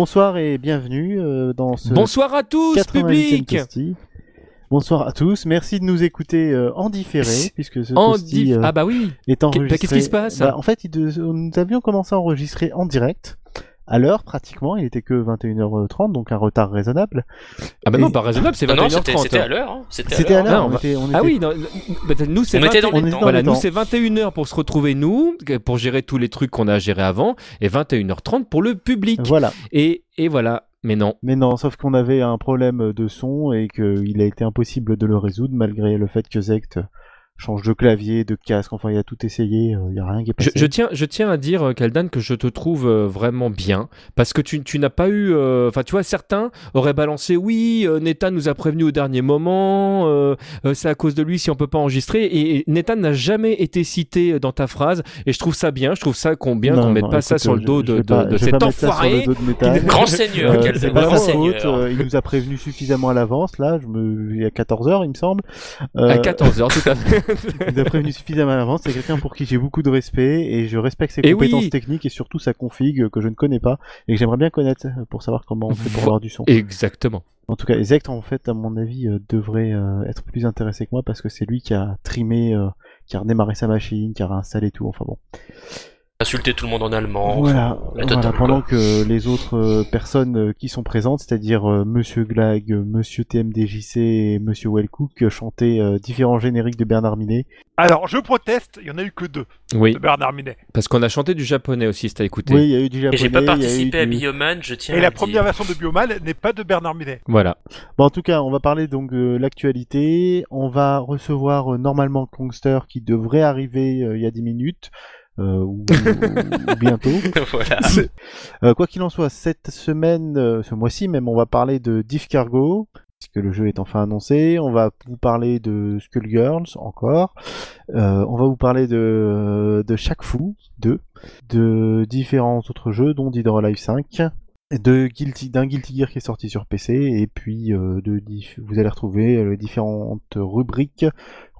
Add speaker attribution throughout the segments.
Speaker 1: Bonsoir et bienvenue euh, dans ce
Speaker 2: Bonsoir à tous,
Speaker 1: 98e
Speaker 2: public.
Speaker 1: Bonsoir à tous, merci de nous écouter euh, en différé, puisque ce
Speaker 2: En
Speaker 1: Toasty
Speaker 2: diff-
Speaker 1: euh,
Speaker 2: Ah bah oui.
Speaker 1: est
Speaker 2: Qu'est-
Speaker 1: enregistré.
Speaker 2: bah, qu'est-ce qui se passe
Speaker 1: Bah, En fait, il de- nous avions commencé à enregistrer en direct, à l'heure pratiquement, il était que 21h30, donc un retard raisonnable.
Speaker 2: Ah bah
Speaker 1: Et-
Speaker 2: non, pas raisonnable, c'est
Speaker 3: Non, non, c'était
Speaker 2: 21h30.
Speaker 3: c'était à l'heure. hein. C'était
Speaker 1: C'était à
Speaker 3: l'heure.
Speaker 2: Ah,
Speaker 1: était, on
Speaker 2: Ah
Speaker 1: était-
Speaker 2: oui, non, bah, nous c'est
Speaker 3: On était
Speaker 2: 21
Speaker 3: dans
Speaker 1: on
Speaker 3: les
Speaker 1: était
Speaker 3: temps.
Speaker 1: dans
Speaker 2: Voilà,
Speaker 1: les
Speaker 2: nous c'est 21h pour se retrouver nous, pour gérer tous les trucs qu'on a à gérer avant, et 21h30 pour le public.
Speaker 1: Voilà.
Speaker 2: Et, et voilà, mais non.
Speaker 1: Mais non, sauf qu'on avait un problème de son et qu'il a été impossible de le résoudre malgré le fait que Zect change de clavier, de casque, enfin il a tout essayé, euh, il y a rien qui est
Speaker 2: Je,
Speaker 1: passé.
Speaker 2: je tiens, je tiens à dire, euh, Kaldan, que je te trouve euh, vraiment bien. Parce que tu, tu n'as pas eu. euh, Enfin, tu vois, certains auraient balancé oui, euh, Nathan nous a prévenu au dernier moment, euh, euh, c'est à cause de lui si on peut pas enregistrer. Et, et Nathan n'a jamais été cité dans ta phrase. Et je trouve ça bien, je trouve ça qu'on bien
Speaker 1: Non,
Speaker 2: qu'on mette
Speaker 1: non,
Speaker 2: pas ça sur le dos de, cet enfoiré.
Speaker 3: Grand seigneur,
Speaker 1: Euh,
Speaker 3: quel grand seigneur.
Speaker 1: euh, il nous a prévenu suffisamment à l'avance, là, je me... il y a 14h il me semble. Euh,
Speaker 2: À 14h, tout à fait.
Speaker 1: il a prévenu suffisamment à l'avance, c'est quelqu'un pour qui j'ai beaucoup de respect et je respecte ses
Speaker 2: Et
Speaker 1: compétences
Speaker 2: oui.
Speaker 1: techniques et surtout sa config que je ne connais pas et que j'aimerais bien connaître pour savoir comment on fait pour
Speaker 2: Vo-
Speaker 1: avoir du son.
Speaker 2: Exactement.
Speaker 1: En tout cas, Zect, en fait, à mon avis, euh, devrait euh, être plus intéressé que moi parce que c'est lui qui a trimé, euh, qui a redémarré sa machine, qui a réinstallé tout, enfin bon.
Speaker 3: Insulter tout le monde en allemand.
Speaker 1: Voilà,
Speaker 3: enfin,
Speaker 1: voilà, pendant que les autres euh, personnes euh, qui sont présentes, c'est-à-dire euh, Monsieur Glag, Monsieur TMDJC et Monsieur Wellcook, chantaient euh, différents génériques de Bernard Minet.
Speaker 4: Alors, je proteste, il y en a eu que deux
Speaker 2: Oui,
Speaker 4: de Bernard Minet.
Speaker 2: parce qu'on a chanté du japonais aussi, si t'as écouté.
Speaker 1: Oui, il y a eu du
Speaker 3: Et
Speaker 1: japonais.
Speaker 3: j'ai pas participé à
Speaker 1: du-
Speaker 3: Bioman, je tiens
Speaker 4: Et
Speaker 3: à
Speaker 4: la
Speaker 3: le
Speaker 4: première
Speaker 3: dire.
Speaker 4: version de Biomal n'est pas de Bernard Minet.
Speaker 2: Voilà.
Speaker 1: Bon, en tout cas, on va parler donc de l'actualité. On va recevoir euh, normalement Kongster qui devrait arriver euh, il y a 10 minutes. Euh, ou, ou bientôt.
Speaker 3: voilà.
Speaker 1: Euh, quoi qu'il en soit, cette semaine, euh, ce mois-ci même, on va parler de Diff Cargo, puisque le jeu est enfin annoncé. On va vous parler de Skullgirls encore. Euh, on va vous parler de, de Shaq-Fu 2, de différents autres jeux, dont Dead or Alive 5, de Guilty, d'un Guilty Gear qui est sorti sur PC, et puis euh, de vous allez retrouver les différentes rubriques,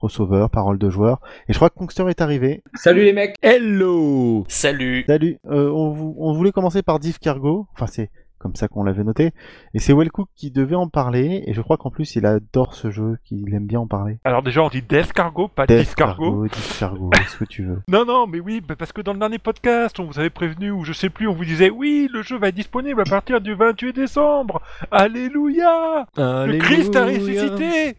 Speaker 1: crossover, paroles de joueurs. Et je crois que Kongster est arrivé.
Speaker 5: Salut les mecs
Speaker 2: Hello
Speaker 3: Salut.
Speaker 1: Salut, euh, on, vou- on voulait commencer par Diff Cargo, enfin c'est comme ça qu'on l'avait noté, et c'est Wellcook qui devait en parler, et je crois qu'en plus il adore ce jeu, qu'il aime bien en parler.
Speaker 4: Alors déjà, on dit Death Cargo, pas
Speaker 1: Death
Speaker 4: Death Cargo.
Speaker 1: Diff Cargo, ce que tu veux.
Speaker 4: Non, non, mais oui, bah, parce que dans le dernier podcast, on vous avait prévenu, ou je sais plus, on vous disait, oui, le jeu va être disponible à partir du 28 décembre. Alléluia Le Christ a ressuscité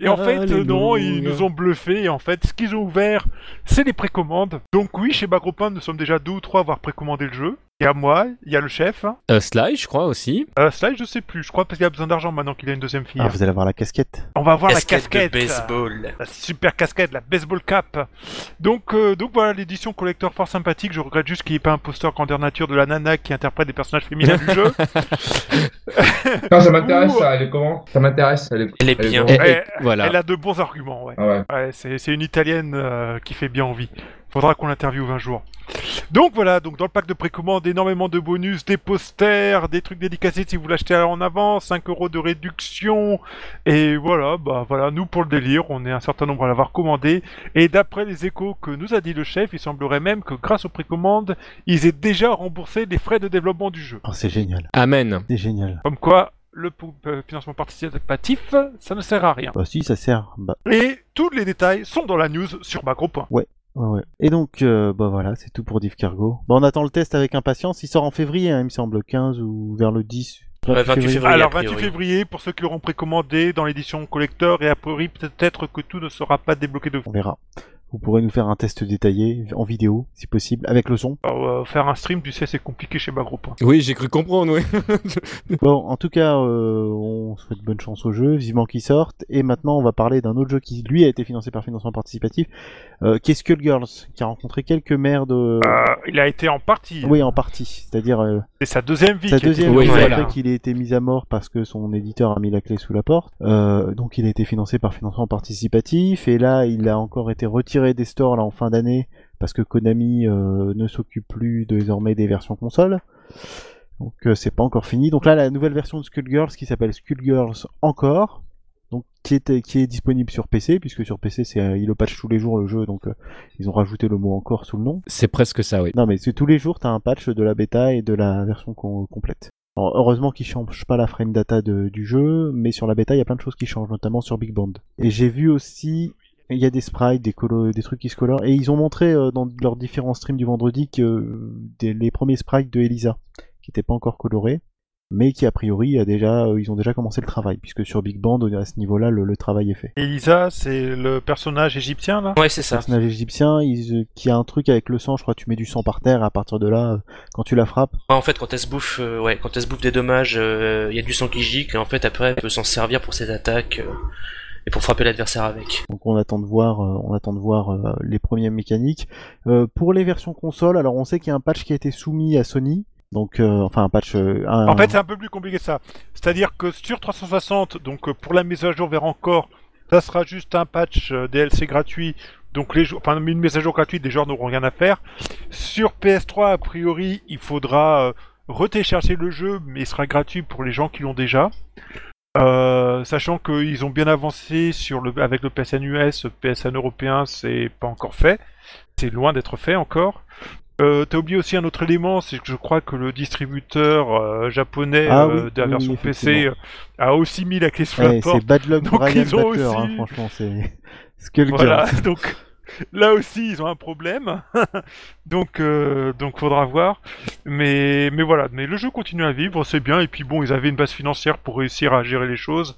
Speaker 4: et en fait, euh, non, ils nous ont bluffé. Et en fait, ce qu'ils ont ouvert, c'est les précommandes. Donc oui, chez Bagropin, nous sommes déjà deux ou trois à avoir précommandé le jeu. Il y a moi, il y a le chef.
Speaker 2: Euh, Sly, je crois aussi.
Speaker 4: Euh, Sly, je sais plus. Je crois parce qu'il a besoin d'argent maintenant qu'il a une deuxième fille.
Speaker 1: Ah, vous allez avoir la casquette.
Speaker 4: On va voir
Speaker 3: Casquette
Speaker 4: la casquette.
Speaker 3: de baseball.
Speaker 4: La super casquette, la baseball cap. Donc, euh, donc voilà l'édition collector fort sympathique. Je regrette juste qu'il n'y ait pas un poster grandeur nature de la nana qui interprète des personnages féminins du jeu.
Speaker 5: Non, ça m'intéresse ça, elle est comment? Ça m'intéresse, elle est,
Speaker 3: Elle est bien.
Speaker 5: comment
Speaker 2: Et- et-
Speaker 4: Elle-
Speaker 2: voilà.
Speaker 4: Elle a de bons arguments, ouais.
Speaker 5: Ah ouais.
Speaker 4: Ouais, c'est c'est une italienne euh, qui fait bien envie. Faudra qu'on l'interviewe un jour. Donc voilà, donc dans le pack de précommande, énormément de bonus, des posters, des trucs dédicacés si vous l'achetez en avance, 5 euros de réduction. Et voilà, bah voilà, nous pour le délire, on est un certain nombre à l'avoir commandé. Et d'après les échos que nous a dit le chef, il semblerait même que grâce aux précommandes, ils aient déjà remboursé les frais de développement du jeu.
Speaker 1: Oh, c'est génial.
Speaker 2: Amen.
Speaker 1: C'est génial.
Speaker 4: Comme quoi, le euh, financement participatif, ça ne sert à rien.
Speaker 1: Bah si, ça sert. Bah,
Speaker 4: Et tous les détails sont dans la news sur Macro.
Speaker 1: ouais, ouais. Et donc, euh, bah voilà, c'est tout pour Diff Cargo. Bah, on attend le test avec impatience. Il sort en février, hein, il me semble, 15 ou vers le 10.
Speaker 3: Ouais, 28 février.
Speaker 4: Alors,
Speaker 3: a priori.
Speaker 4: 28 février, pour ceux qui l'auront précommandé dans l'édition collector, et a priori, peut-être que tout ne sera pas débloqué de
Speaker 1: On verra. Vous pourrez nous faire un test détaillé en vidéo, si possible, avec le son.
Speaker 4: Alors, euh, faire un stream, tu sais, c'est compliqué chez Bagro.
Speaker 2: Oui, j'ai cru comprendre, oui.
Speaker 1: Bon, en tout cas, euh, on souhaite bonne chance au jeu, vivement qu'il sorte. Et maintenant, on va parler d'un autre jeu qui, lui, a été financé par financement participatif, euh, qui est Skullgirls, qui a rencontré quelques maires de...
Speaker 4: Euh, il a été en partie.
Speaker 1: Oui, en partie. C'est-à-dire euh,
Speaker 4: C'est sa deuxième vie.
Speaker 1: sa deuxième
Speaker 2: Oui,
Speaker 1: vie
Speaker 4: financée.
Speaker 2: voilà.
Speaker 1: après qu'il ait été mis à mort parce que son éditeur a mis la clé sous la porte. Euh, donc il a été financé par financement participatif. Et là, il a encore été retiré des stores là en fin d'année parce que Konami euh, ne s'occupe plus désormais des versions console. Donc euh, c'est pas encore fini. Donc là, la nouvelle version de Skullgirls qui s'appelle Skullgirls encore. Donc qui est, qui est disponible sur PC, puisque sur PC c'est euh, il le patch tous les jours le jeu, donc ils ont rajouté le mot encore sous le nom.
Speaker 2: C'est presque ça, oui.
Speaker 1: Non mais c'est tous les jours t'as un patch de la bêta et de la version com- complète. Alors, heureusement qu'ils changent pas la frame data de- du jeu, mais sur la bêta, il y a plein de choses qui changent, notamment sur Big Band. Et j'ai vu aussi, il y a des sprites, des, colo- des trucs qui se colorent, et ils ont montré euh, dans leurs différents streams du vendredi que euh, des- les premiers sprites de Elisa, qui n'étaient pas encore colorés, mais qui a priori a déjà, euh, ils ont déjà commencé le travail, puisque sur Big Band, à ce niveau-là, le, le travail est fait.
Speaker 4: Elisa, c'est le personnage égyptien là?
Speaker 3: Ouais, c'est ça.
Speaker 1: personnage égyptien, il- qui a un truc avec le sang, je crois tu mets du sang par terre, et à partir de là, euh, quand tu la frappes,
Speaker 3: Ouais, en fait, quand elle se bouffe, euh, ouais, quand elle se bouffe des dommages, il y a du sang qui gicle, et en fait, après, elle peut s'en servir pour ses attaques euh, et pour frapper l'adversaire avec.
Speaker 1: Donc on attend de voir, euh, on attend de voir euh, les premières mécaniques. Euh, pour les versions console, alors on sait qu'il y a un patch qui a été soumis à Sony. Donc, euh, enfin un patch. euh, un-
Speaker 4: En fait, c'est un peu plus compliqué que ça. C'est-à-dire que sur 360, donc euh, pour la mise à jour vers encore, ça sera juste un patch euh, DLC gratuit. Donc les jou- enfin une mise à jour gratuite, les joueurs n'auront rien à faire. Sur PS3, a priori, il faudra euh, retélécharger le jeu, mais il sera gratuit pour les gens qui l'ont déjà. Euh, sachant qu'ils ont bien avancé sur le, avec le PSN US, PSN européen, c'est pas encore fait. C'est loin d'être fait encore. Euh, T'as oublié aussi un autre élément, c'est que je crois que le distributeur euh, japonais
Speaker 1: Ah
Speaker 4: euh,
Speaker 1: oui,
Speaker 4: de la
Speaker 1: oui,
Speaker 4: version
Speaker 1: oui,
Speaker 4: PC euh, a aussi mis la clé sous
Speaker 1: ouais,
Speaker 4: la porte.
Speaker 1: c'est Bad Luck
Speaker 4: Donc,
Speaker 1: Brian
Speaker 4: ils ont
Speaker 1: Backer,
Speaker 4: aussi-
Speaker 1: hein, franchement, c'est.
Speaker 4: Voilà, donc là aussi ils ont un problème. donc euh, donc faudra voir. Mais mais voilà, mais le jeu continue à vivre, c'est bien. Et puis bon, ils avaient une base financière pour réussir à gérer les choses.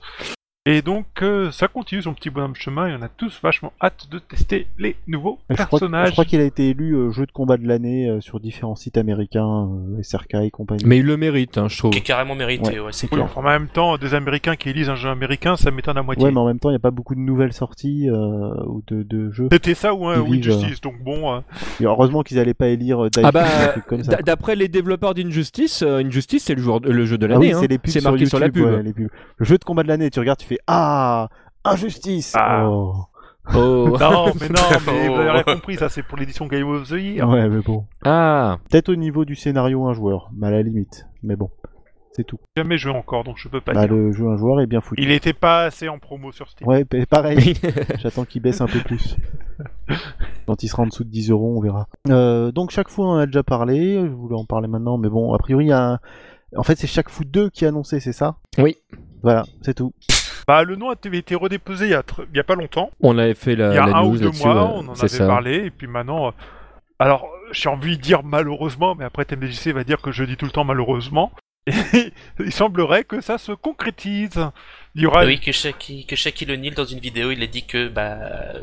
Speaker 4: Et donc euh, ça continue son petit bonhomme de chemin et on a tous vachement hâte de tester les nouveaux
Speaker 1: Je crois, que-
Speaker 4: personnages.
Speaker 1: je crois qu'il a été élu euh, jeu de combat de l'année euh, sur différents sites américains, euh, SRK et compagnie.
Speaker 2: Mais il le mérite, hein, je trouve.
Speaker 3: Qui est carrément mérité,
Speaker 1: Ouais,
Speaker 3: ouais, c'est
Speaker 1: c'est
Speaker 4: Oui,
Speaker 3: clair.
Speaker 4: enfin, en même temps, des Américains qui élisent un jeu américain, ça m'étonne à moitié.
Speaker 1: Ouais, mais en même temps, il n'y a pas beaucoup de nouvelles sorties euh, ou de, de jeux.
Speaker 4: C'était ça ou un Injustice, donc bon. euh,
Speaker 1: Et heureusement qu'ils n'allaient pas élire euh,
Speaker 2: Ah bah, d'après les développeurs d'Injustice, euh, Injustice c'est le, joueur- le jeu de
Speaker 1: Ah
Speaker 2: l'année.
Speaker 1: oui,
Speaker 2: hein.
Speaker 1: c'est les pubs
Speaker 2: C'est marqué sur, la
Speaker 1: YouTube,
Speaker 2: pub.
Speaker 1: ouais, les pubs. Le jeu de combat de l'année, tu regardes, tu Ah Injustice
Speaker 4: Ah.
Speaker 1: Oh.
Speaker 2: Oh.
Speaker 4: Non, mais non, mais vous avez
Speaker 3: Oh.
Speaker 4: rien compris, ça c'est pour l'édition Game of the Year.
Speaker 1: Ouais, mais bon.
Speaker 2: Ah,
Speaker 1: Peut-être au niveau du scénario un joueur, mais à la limite. Mais bon, c'est tout.
Speaker 4: Jamais joué encore, donc je peux pas
Speaker 1: Bah,
Speaker 4: dire.
Speaker 1: le jeu un joueur est bien foutu.
Speaker 4: Il était pas assez en promo sur Steam.
Speaker 1: Ouais, pa- pareil. J'attends qu'il baisse un peu plus. Quand il sera en dessous de 10 euros, on verra. Euh, donc chaque fois, on en a déjà parlé. Je voulais en parler maintenant, mais bon, a priori, il y a un... En fait, c'est chaque foot 2 qui est annoncé, c'est ça?
Speaker 2: Oui.
Speaker 1: Voilà, c'est tout.
Speaker 4: Bah, le nom a été- redéposé il y a, tr- il y a pas longtemps.
Speaker 2: on avait fait la,
Speaker 4: il y a
Speaker 2: la
Speaker 4: un
Speaker 2: news
Speaker 4: ou deux mois,
Speaker 2: ouais.
Speaker 4: on en avait
Speaker 2: ça.
Speaker 4: parlé, et puis maintenant. euh, Alors, j'ai envie de dire malheureusement, mais après TMDJC va dire que je dis tout le temps malheureusement. Et il semblerait que ça se concrétise. Il y aura
Speaker 3: Oui, que Shaquille, que Shaquille O'Neal, dans une vidéo, il a dit que, bah,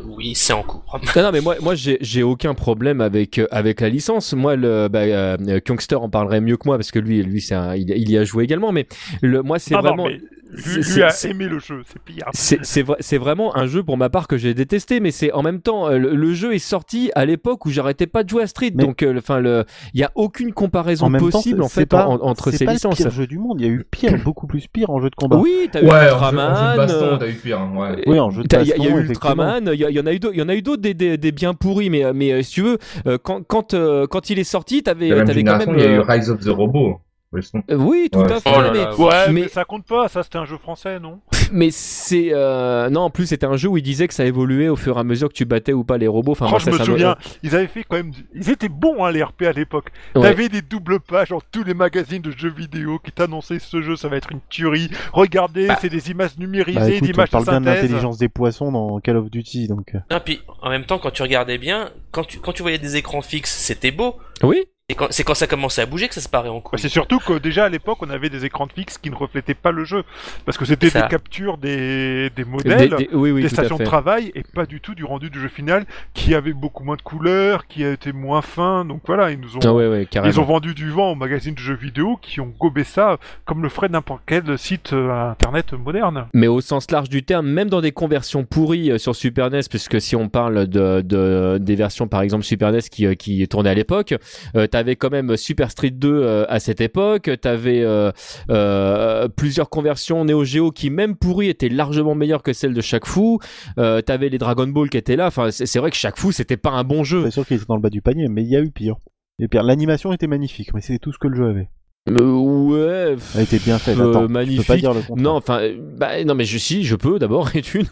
Speaker 3: oui, c'est en cours.
Speaker 2: Non, non, mais moi, moi j'ai j'ai aucun problème avec, euh, avec la licence. Moi, le, bah, euh, Kungster en parlerait mieux que moi parce que lui, lui c'est un- il, il y a joué également. Mais le, moi, c'est
Speaker 4: Non, non,
Speaker 2: vraiment.
Speaker 4: mais
Speaker 2: c'est-
Speaker 4: lui,
Speaker 2: c'est-
Speaker 4: lui a
Speaker 2: c'est-
Speaker 4: aimé le jeu, c'est pire.
Speaker 2: C'est c'est vrai- c'est vraiment un jeu pour ma part que j'ai détesté, mais c'est en même temps euh, le, le jeu est sorti à l'époque où j'arrêtais pas de jouer à Street,
Speaker 1: Mais-
Speaker 2: donc euh, enfin le il y a aucune comparaison
Speaker 1: En même temps,
Speaker 2: possible
Speaker 1: c'est-
Speaker 2: en
Speaker 1: c'est
Speaker 2: fait
Speaker 1: pas,
Speaker 2: en- entre
Speaker 1: c'est
Speaker 2: ces
Speaker 1: pas
Speaker 2: licences.
Speaker 1: le pire jeu du monde. Il y a eu pire, beaucoup plus pire en jeu de combat.
Speaker 2: Oui, t'as eu
Speaker 5: Ouais, jeu
Speaker 2: Ultraman.
Speaker 5: baston,
Speaker 2: euh,
Speaker 5: t'as eu pire. hein, ouais.
Speaker 1: Oui, en jeu de
Speaker 2: T'as- Il y, y a Ultraman, il y, y en a eu d'autres, il y en a eu d'autres des, des, des bien pourris, mais mais euh, si tu veux, euh, quand quand euh, quand il est sorti, t'avais t'avais quand même.
Speaker 5: il y a eu
Speaker 2: euh,
Speaker 5: Rise of the Robot.
Speaker 2: Euh, oui, tout
Speaker 5: Ouais.
Speaker 2: à fait.
Speaker 3: Oh là
Speaker 2: mais
Speaker 3: là,
Speaker 4: Ouais, mais...
Speaker 2: mais-
Speaker 4: ça compte pas, ça c'était un jeu français, non?
Speaker 2: mais c'est euh, non, en plus c'était un jeu où il disait que ça évoluait au fur et à mesure que tu battais ou pas les robots. Enfin,
Speaker 4: Oh,
Speaker 2: moi,
Speaker 4: je
Speaker 2: ça,
Speaker 4: me
Speaker 2: ça
Speaker 4: souviens, ils avaient fait quand même. Ils étaient bons, hein, les RP à l'époque.
Speaker 2: Ouais.
Speaker 4: T'avais des doubles pages dans tous les magazines de jeux vidéo qui t'annonçaient ce jeu, ça va être une tuerie. Regardez,
Speaker 3: Bah.
Speaker 4: c'est des images numérisées,
Speaker 1: Bah, écoute, on
Speaker 4: d'images de
Speaker 1: parle bien de l'intelligence des poissons dans Call of Duty, donc. euh,
Speaker 3: Non, puis, en même temps, quand tu regardais bien, quand tu, quand tu voyais des écrans fixes, c'était beau.
Speaker 2: Oui.
Speaker 3: Et quand, c'est quand ça commençait à bouger que ça se paraît en
Speaker 4: Bah,
Speaker 3: couille.
Speaker 4: c'est surtout que déjà à l'époque on avait des écrans fixes qui ne reflétaient pas le jeu parce que c'était
Speaker 3: Ça.
Speaker 4: des captures des, modèles, des,
Speaker 2: des- oui, oui, tout à
Speaker 4: stations de travail et pas du tout du rendu du jeu final qui avait beaucoup moins de couleurs, qui a été moins fin. Donc voilà, ils nous ont
Speaker 2: Ah ouais, ouais, carrément.
Speaker 4: ils ont vendu du vent aux magazines de jeux vidéo qui ont gobé ça comme le ferait n'importe quel site euh, internet moderne.
Speaker 2: Mais au sens large du terme, même dans des conversions pourries euh, sur Super NES, puisque si on parle de, de- des versions par exemple Super NES qui, euh, qui tournaient à l'époque, euh, t'avais quand même Super Street 2 euh, à cette époque, t'avais euh, euh, plusieurs conversions Neo Geo qui même pourries étaient largement meilleures que celles de chaque fou, t'avais les Dragon Ball qui étaient là, enfin c'est vrai que chaque fou c'était pas un bon jeu.
Speaker 1: C'est sûr qu'il était dans le bas du panier, mais il y a eu pire. L'animation était magnifique, mais c'est tout ce que le jeu avait.
Speaker 2: Euh, ouais.
Speaker 1: Elle était bien faite.
Speaker 2: euh,
Speaker 1: Attends, tu peux
Speaker 2: magnifique.
Speaker 1: pas dire le contraire.
Speaker 2: Non, enfin, euh, bah, non, mais je si, je peux d'abord et une.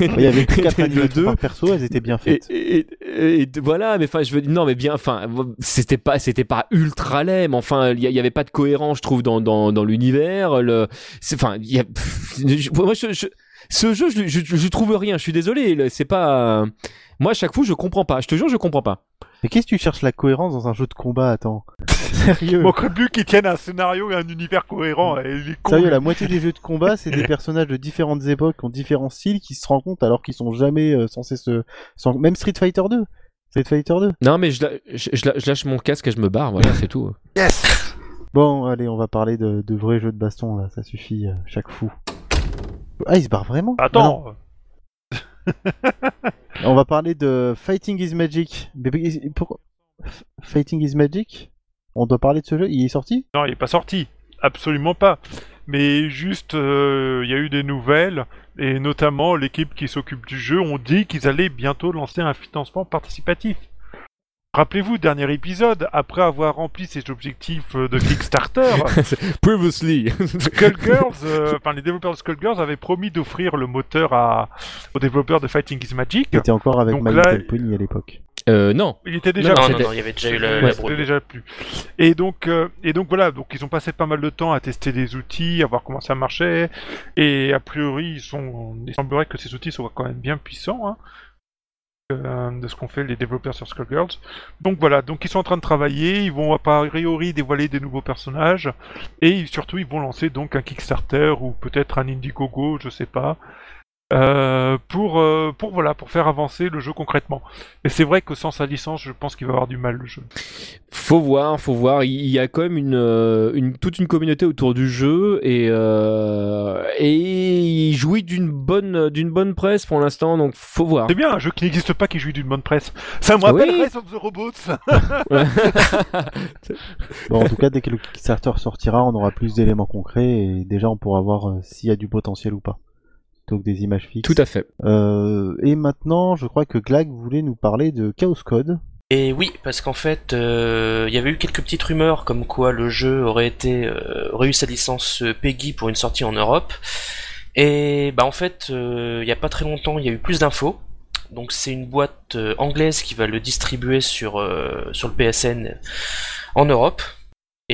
Speaker 1: Il y avait que 4
Speaker 2: le deux.
Speaker 1: par perso, elles étaient bien faites.
Speaker 2: et- et- et voilà, mais enfin, je veux dire, non, mais bien, enfin, c'était pas, c'était pas ultra laid, mais enfin, il y, y avait pas de cohérence, je trouve, dans dans, dans l'univers. Le, c'est, enfin, il y a, je- moi, je, je- ce jeu, je, je, je trouve rien. Je suis désolé, c'est pas, moi, à chaque fois, je comprends pas. Je te jure, je comprends pas.
Speaker 1: Mais qu'est-ce que tu cherches la cohérence dans un jeu de combat Attends. Sérieux
Speaker 4: Manquerait plus qu'ils tiennent un scénario et un univers cohérent. Et les cons,
Speaker 1: Sérieux, la moitié des jeux de combat, c'est des personnages de différentes époques, qui ont différents styles, qui se rencontrent alors qu'ils sont jamais euh, censés se. sans- Même Street Fighter 2. Street Fighter 2.
Speaker 2: Non, mais je, la- je, je la- je lâche mon casque et je me barre. Voilà, c'est tout.
Speaker 4: Yes
Speaker 1: Bon, allez, on va parler de, de vrais jeux de baston là, ça suffit, euh, chaque fou. Ah, il se barre vraiment?
Speaker 4: Attends,
Speaker 1: On va parler de Fighting is Magic. Pourquoi Fighting is Magic? On doit parler de ce jeu Il est sorti?
Speaker 4: Non, il est pas sorti. Absolument pas. Mais juste, euh, il y a eu des nouvelles, et notamment l'équipe qui s'occupe du jeu ont dit qu'ils allaient bientôt lancer un financement participatif. Rappelez-vous, dernier épisode, après avoir rempli ses objectifs euh, de Kickstarter,
Speaker 2: Previously.
Speaker 4: Skullgirls, euh, enfin les développeurs de Skullgirls avaient promis d'offrir le moteur à, aux développeurs de Fighting is Magic.
Speaker 1: C'était encore avec
Speaker 4: Donc
Speaker 1: My
Speaker 4: là-
Speaker 1: Little Pony à l'époque.
Speaker 2: euh, non.
Speaker 4: Il était déjà
Speaker 2: Non,
Speaker 3: Non, non, il y avait déjà eu la,
Speaker 4: Ouais,
Speaker 3: la
Speaker 4: déjà plus. Et donc, euh, et donc voilà, donc ils ont passé pas mal de temps à tester des outils, à voir comment ça marchait, et a priori, ils sont, il semblerait que ces outils soient quand même bien puissants, hein, de ce qu'ont fait les développeurs sur Skullgirls. Donc voilà, donc ils sont en train de travailler, ils vont a priori dévoiler des nouveaux personnages, et surtout ils vont lancer donc un Kickstarter ou peut-être un Indiegogo, je sais pas. Euh, pour, euh, pour voilà pour faire avancer le jeu concrètement. Et c'est vrai que sans sa licence, je pense qu'il va avoir du mal le jeu.
Speaker 2: Faut voir, faut voir. Il y a quand même une, euh, une toute une communauté autour du jeu et euh, et il jouit d'une bonne d'une bonne presse pour l'instant, donc faut voir.
Speaker 4: C'est bien un jeu qui n'existe pas qui jouit d'une bonne presse. Ça me rappelle
Speaker 2: Oui.
Speaker 4: Rise of the Robots.
Speaker 1: Bon, en tout cas, dès que le Kickstarter sortira, on aura plus d'éléments concrets et déjà on pourra voir s'il y a du potentiel ou pas. Que des images fixes.
Speaker 2: Tout à fait.
Speaker 1: Euh, et maintenant, je crois que Glag voulait nous parler de Chaos Code.
Speaker 3: Et oui, parce qu'en fait, euh, il y avait eu quelques petites rumeurs comme quoi le jeu aurait été euh, aurait eu sa licence PEGI pour une sortie en Europe. Et bah en fait, euh, il y a pas très longtemps, il y a eu plus d'infos. Donc c'est une boîte euh, anglaise qui va le distribuer sur euh, sur le PSN en Europe.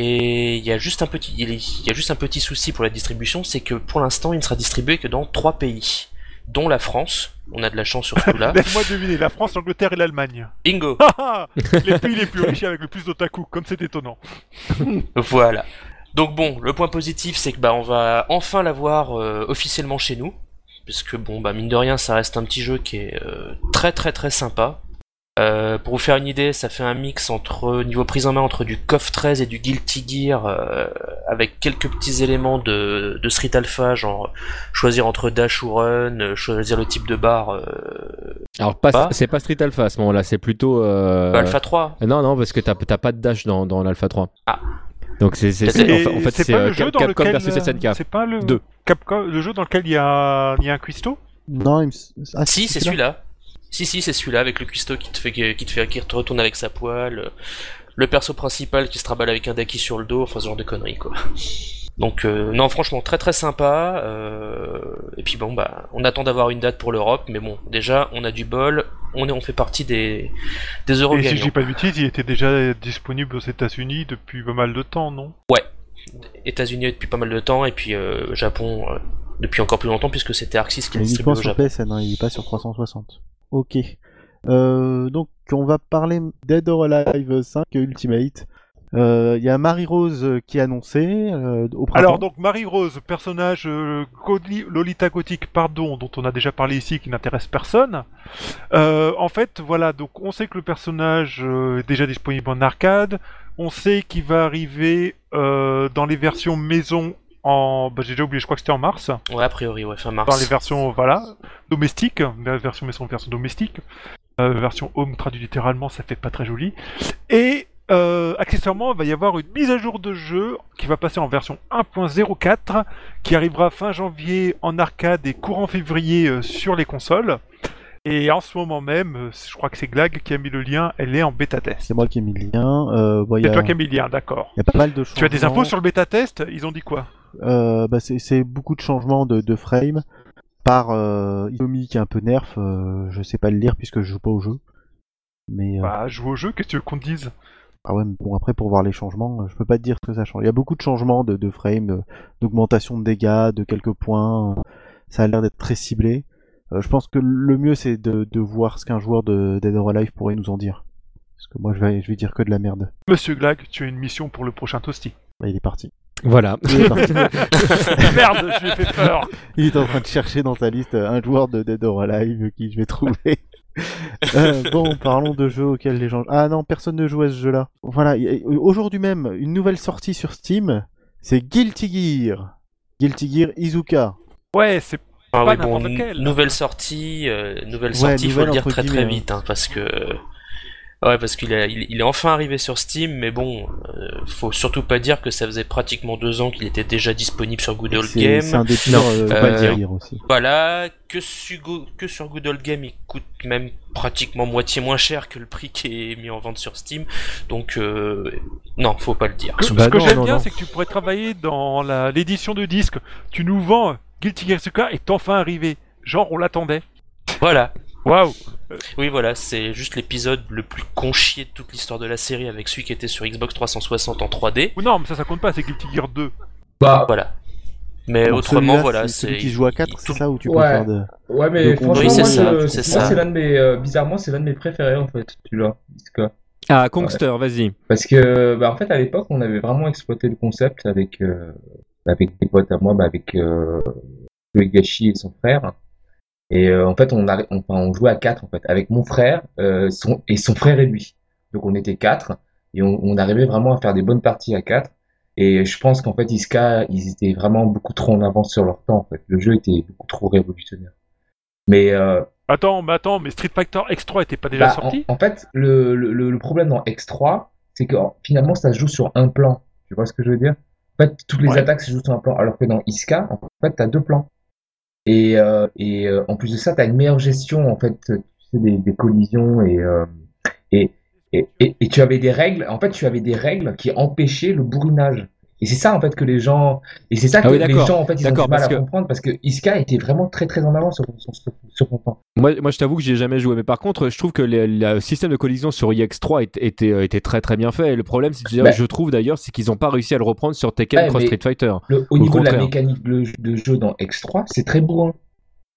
Speaker 3: Et il y a juste un petit il y a juste un petit souci pour la distribution, c'est que pour l'instant, il ne sera distribué que dans trois pays, dont la France. On a de la chance sur ce coup-là.
Speaker 4: Laisse-moi deviner, la France, l'Angleterre et l'Allemagne.
Speaker 3: Bingo.
Speaker 4: les pays les plus riches avec le plus d'otaku, comme c'est étonnant.
Speaker 3: Voilà. Donc bon, le point positif, c'est que bah on va enfin l'avoir euh, officiellement chez nous, parce que bon bah mine de rien, ça reste un petit jeu qui est euh, très très très sympa. Euh, pour vous faire une idée, ça fait un mix entre niveau prise en main entre du KOF 13 et du Guilty Gear, euh, avec quelques petits éléments de, de Street Alpha, genre choisir entre dash ou run, euh, choisir le type de barre, euh,
Speaker 2: Alors pas,
Speaker 3: Pas
Speaker 2: c'est pas Street Alpha à ce moment-là, c'est plutôt euh,
Speaker 3: Alpha 3.
Speaker 2: Non non parce que t'as t'as pas de dash dans dans l'Alpha 3.
Speaker 3: Ah.
Speaker 2: Donc c'est c'est
Speaker 3: Et
Speaker 2: c'est- en fait,
Speaker 4: c'est
Speaker 2: c'est
Speaker 4: pas
Speaker 2: euh,
Speaker 4: le jeu
Speaker 2: Cap-
Speaker 4: dans
Speaker 2: Capcom
Speaker 4: lequel
Speaker 2: versus SNK.
Speaker 4: C'est pas le. Capcom, le jeu dans lequel il y a, il y a un cuistot
Speaker 1: Non, il me... s- ah,
Speaker 3: Si, c'est celui-là. Si, si, c'est celui-là avec le cuistot qui te fait, qui te fait, qui te retourne avec sa poêle. Le perso principal qui se traballe avec un daki sur le dos, enfin ce genre de conneries quoi. Donc euh, non, franchement très très sympa. euh, et puis bon bah, on attend d'avoir une date pour l'Europe, mais bon, déjà on a du bol, on est, on fait partie des des
Speaker 4: Et si je dis pas de bêtises, il était déjà disponible aux États-Unis depuis pas mal de temps, non?
Speaker 3: États-Unis depuis pas mal de temps et puis euh, Japon euh, depuis encore plus longtemps puisque c'était Arxis qui
Speaker 1: Mais
Speaker 3: le distribuait au
Speaker 1: sur
Speaker 3: Japon.
Speaker 1: PSN, hein, il est pas sur 360. Ok. Euh, donc, on va parler Dead or Alive 5 Ultimate. Euh, Il y a Marie-Rose euh, qui est annoncée euh, au printemps.
Speaker 4: Alors donc Marie-Rose, personnage euh, Lolita gothique, pardon, dont on a déjà parlé ici, qui n'intéresse personne. Euh, en fait, voilà, donc on sait que le personnage euh, est déjà disponible en arcade. On sait qu'il va arriver euh, dans les versions maison en, bah, j'ai déjà oublié, je crois que c'était en mars.
Speaker 3: Ouais, a priori, ouais, fin mars.
Speaker 4: Dans les versions, voilà, domestiques, version maison, version domestique. Euh, version home traduit littéralement, ça fait pas très joli. Et euh, accessoirement, il va y avoir une mise à jour de jeu qui va passer en version 1.04, qui arrivera fin janvier en arcade et courant février euh, sur les consoles. Et en ce moment même, euh, je crois que c'est Glag qui a mis le lien, elle est en bêta test.
Speaker 1: C'est moi qui ai mis le lien. Euh,
Speaker 4: C'est
Speaker 1: a...
Speaker 4: toi qui as mis le lien, d'accord.
Speaker 1: il y a pas mal de
Speaker 4: Tu as des infos sur le bêta test? Ils ont dit quoi?
Speaker 1: Bah, c'est- beaucoup de changements de, de frame par euh, Itomi qui est un peu nerf. euh, je sais pas le lire puisque je joue pas au jeu. Mais euh,
Speaker 4: Bah, joue au jeu, qu'est-ce que tu veux qu'on te dise?
Speaker 1: Ah ouais, mais bon après pour voir les changements, euh, je peux pas te dire ce que ça change. Il y a beaucoup de changements de, de frame, euh, d'augmentation de dégâts, de quelques points. euh, Ça a l'air d'être très ciblé. Euh, je pense que le mieux c'est de, de voir ce qu'un joueur de Dead or Alive pourrait nous en dire. Parce que moi je vais, je vais dire que de la merde.
Speaker 4: Monsieur Glag, tu as une mission pour le prochain Toasty.
Speaker 1: Bah, il est parti.
Speaker 2: Voilà.
Speaker 1: Il est parti.
Speaker 4: Merde, je lui ai fait peur
Speaker 1: Il est en train de chercher dans sa liste un joueur de Dead or Alive qui je vais trouver. Euh, bon, parlons de jeux auxquels les gens. Ah non, personne ne joue à ce jeu-là. Voilà, a- aujourd'hui même, une nouvelle sortie sur Steam, c'est Guilty Gear. Guilty Gear Izuka.
Speaker 4: Ouais, c'est
Speaker 3: Ah
Speaker 4: Pas
Speaker 3: oui, bon,
Speaker 4: lequel.
Speaker 3: nouvelle sortie, euh, nouvelle
Speaker 1: Ouais,
Speaker 3: sortie, il faut le dire très très vite, hein, parce que ouais, parce qu'il est, il, il est enfin arrivé sur Steam, mais bon, euh, faut surtout pas dire que ça faisait pratiquement deux ans qu'il était déjà disponible sur Good Old Game.
Speaker 1: c'est un des pires
Speaker 2: Non,
Speaker 1: euh,
Speaker 3: euh,
Speaker 1: pas le dire aussi.
Speaker 3: Voilà, que sur, Go- que sur Good Old Game, il coûte même pratiquement moitié moins cher que le prix qui est mis en vente sur Steam. Donc euh, non, faut pas le dire.
Speaker 4: Que-
Speaker 1: Bah
Speaker 4: ce que j'aime bien, c'est que tu pourrais travailler dans la- l'édition de disque. Tu nous vends Guilty Gear Suka est enfin arrivé. Genre, on l'attendait.
Speaker 3: Voilà.
Speaker 4: Waouh
Speaker 3: Oui, voilà, c'est juste l'épisode le plus conchier de toute l'histoire de la série avec celui qui était sur Xbox 360 en 3D.
Speaker 4: Ou non, mais ça, ça compte pas, c'est Guilty Gear 2.
Speaker 6: Bah,
Speaker 3: Voilà. Mais
Speaker 1: Donc,
Speaker 3: autrement, voilà,
Speaker 1: c'est celui qui joue à 4,
Speaker 3: tout
Speaker 1: c'est ça où tu
Speaker 6: Ouais.
Speaker 1: peux faire de.
Speaker 6: ouais, mais franchement,
Speaker 3: oui, c'est
Speaker 6: moi,
Speaker 3: ça,
Speaker 6: je-
Speaker 3: c'est
Speaker 6: moi,
Speaker 3: ça.
Speaker 6: c'est l'un de mes, euh, bizarrement, c'est l'un de mes préférés en fait, celui-là.
Speaker 2: Ah, Kongster, vas-y.
Speaker 6: Parce que, bah, en fait, à l'époque, on avait vraiment exploité le concept avec, euh, avec des potes à moi, bah, avec euh, Uegashi et son frère. Et euh, en fait, on, a, on, jouait à quatre en fait, avec mon frère euh, son, et son frère et lui. Donc on était quatre et on, on arrivait vraiment à faire des bonnes parties à quatre. Et je pense qu'en fait, Iska, ils étaient vraiment beaucoup trop en avance sur leur temps. En fait, le jeu était beaucoup trop révolutionnaire. Mais euh,
Speaker 4: Attends, mais attends, mais Street Fighter X3 était pas déjà
Speaker 6: bah,
Speaker 4: sorti?
Speaker 6: en, en fait, le, le, le problème dans X3, c'est que oh, finalement, ça se joue sur un plan. Tu vois ce que je veux dire? En fait, toutes les
Speaker 4: Ouais.
Speaker 6: attaques se jouent sur un plan, alors que dans Iska, en fait, t'as deux plans. Et, euh, et euh, en plus de ça, t'as une meilleure gestion, en fait, tu sais, des, des collisions euh, et, et, et, et tu avais des règles, en fait, tu avais des règles qui empêchaient le bourrinage. Et c'est ça, en fait, que les gens, et c'est ça
Speaker 2: Ah
Speaker 6: que
Speaker 2: oui,
Speaker 6: les gens, en fait, ils ont du mal à
Speaker 2: que-
Speaker 6: comprendre parce que Iska était vraiment très, très en avance sur, sur, sur, sur son temps.
Speaker 2: Moi, moi je t'avoue que j'y ai jamais joué, mais par contre, je trouve que le, le système de collision sur IX3 était, était, euh, était très très bien fait. Et le problème, c'est
Speaker 6: Bah.
Speaker 2: je trouve d'ailleurs, c'est qu'ils n'ont pas réussi à le reprendre sur Tekken
Speaker 6: Ouais,
Speaker 2: Cross Street Fighter.
Speaker 6: Le, au
Speaker 2: Au
Speaker 6: niveau de la mécanique de, de jeu dans X3, c'est très bourrin.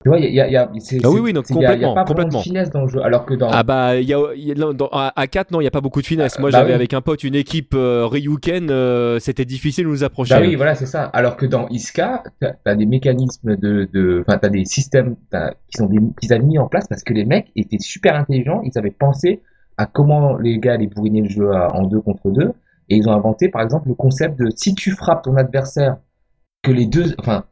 Speaker 6: Tu vois, il y a, y y
Speaker 2: Ah oui, oui, donc
Speaker 6: il y a- y
Speaker 2: complètement,
Speaker 6: pas
Speaker 2: complètement.
Speaker 6: de finesse dans le jeu, alors que dans...
Speaker 2: Ah bah, il y a, y dans- à, à 4, non, il n'y a pas beaucoup de finesse. Moi,
Speaker 6: bah
Speaker 2: j'avais
Speaker 6: oui.
Speaker 2: avec un pote une équipe euh, Ryuken, euh, c'était difficile de nous approcher.
Speaker 6: Bah oui, voilà, c'est ça. Alors que dans Iska, t'as as des mécanismes de, de, enfin, t'as des systèmes qui sont des, qu'ils avaient mis en place parce que les mecs étaient super intelligents. Ils avaient pensé à comment les gars allaient bourriner le jeu à- en deux contre deux. Et ils ont inventé, par exemple, le concept de si tu frappes ton adversaire, que les deux, enfin,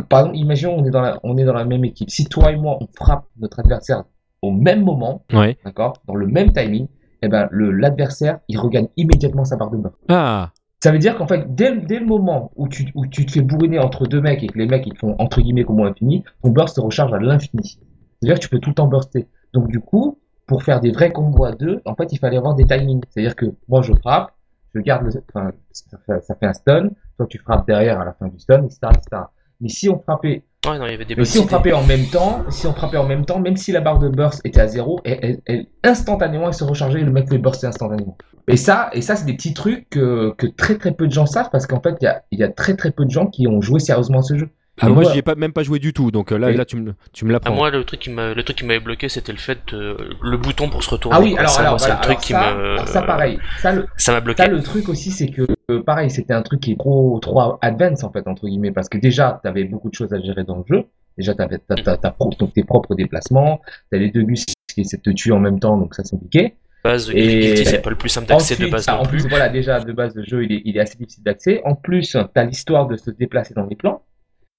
Speaker 6: par exemple, imaginons, on est dans la, on est dans la même équipe. Si toi et moi, on frappe notre adversaire au même moment,
Speaker 2: Ouais.
Speaker 6: d'accord, dans le même timing, eh ben, le, l'adversaire, il regagne immédiatement sa barre de beurre.
Speaker 2: Ah,
Speaker 6: Ça veut dire qu'en fait, dès, dès le moment où tu, où tu te fais bourriner entre deux mecs et que les mecs ils font entre guillemets comme infini, ton burst se recharge à l'infini. C'est-à-dire que tu peux tout le temps burster. Donc du coup, pour faire des vrais combos à deux, en fait, il fallait avoir des timings. C'est-à-dire que moi je frappe, je garde le, enfin, ça fait, ça fait un stun, toi tu frappes derrière à la fin du stun, etc., etc. Mais si on frappait
Speaker 3: Ouais, non, il y avait des
Speaker 6: mais
Speaker 3: bonnes
Speaker 6: si on
Speaker 3: idées.
Speaker 6: frappait en même temps, si on frappait en même temps, même si la barre de burst était à zéro, elle, elle- elle- instantanément elle se rechargeait et le mec pouvait burster instantanément. Et ça, et ça c'est des petits trucs que, que très très peu de gens savent parce qu'en fait il y a, il y a très très peu de gens qui ont joué sérieusement à ce jeu.
Speaker 2: Ah, moi,
Speaker 6: moi-
Speaker 2: j'y ai pas, même pas joué du tout, donc euh, là, là tu me, tu me
Speaker 3: Ah,
Speaker 2: l'apprends.
Speaker 3: moi, le truc qui m'a, le truc qui m'avait bloqué, c'était le fait de, le bouton pour se retourner.
Speaker 6: Ah oui, alors,
Speaker 3: ça,
Speaker 6: alors, voilà,
Speaker 3: le truc
Speaker 6: alors
Speaker 3: qui
Speaker 6: ça,
Speaker 3: me,
Speaker 6: alors ça pareil, ça le,
Speaker 3: ça m'a bloqué.
Speaker 6: Ça, le truc aussi, c'est que, euh, pareil, c'était un truc qui est trop, trop advance, en fait, entre guillemets, parce que déjà, t'avais beaucoup de choses à gérer dans le jeu. Déjà, t'avais, t'as, t'as, t'as pro- donc, tes propres déplacements, t'as les deux gus qui essaient de te tuer en même temps, donc ça, c'est compliqué.
Speaker 3: base,
Speaker 6: Et-
Speaker 3: c'est pas le plus simple d'accès de base
Speaker 6: ah,
Speaker 3: non
Speaker 6: en
Speaker 3: plus.
Speaker 6: plus, voilà, déjà, de base, le jeu, il est, il est assez difficile d'accès. En plus, t'as l'histoire de se déplacer dans les plans.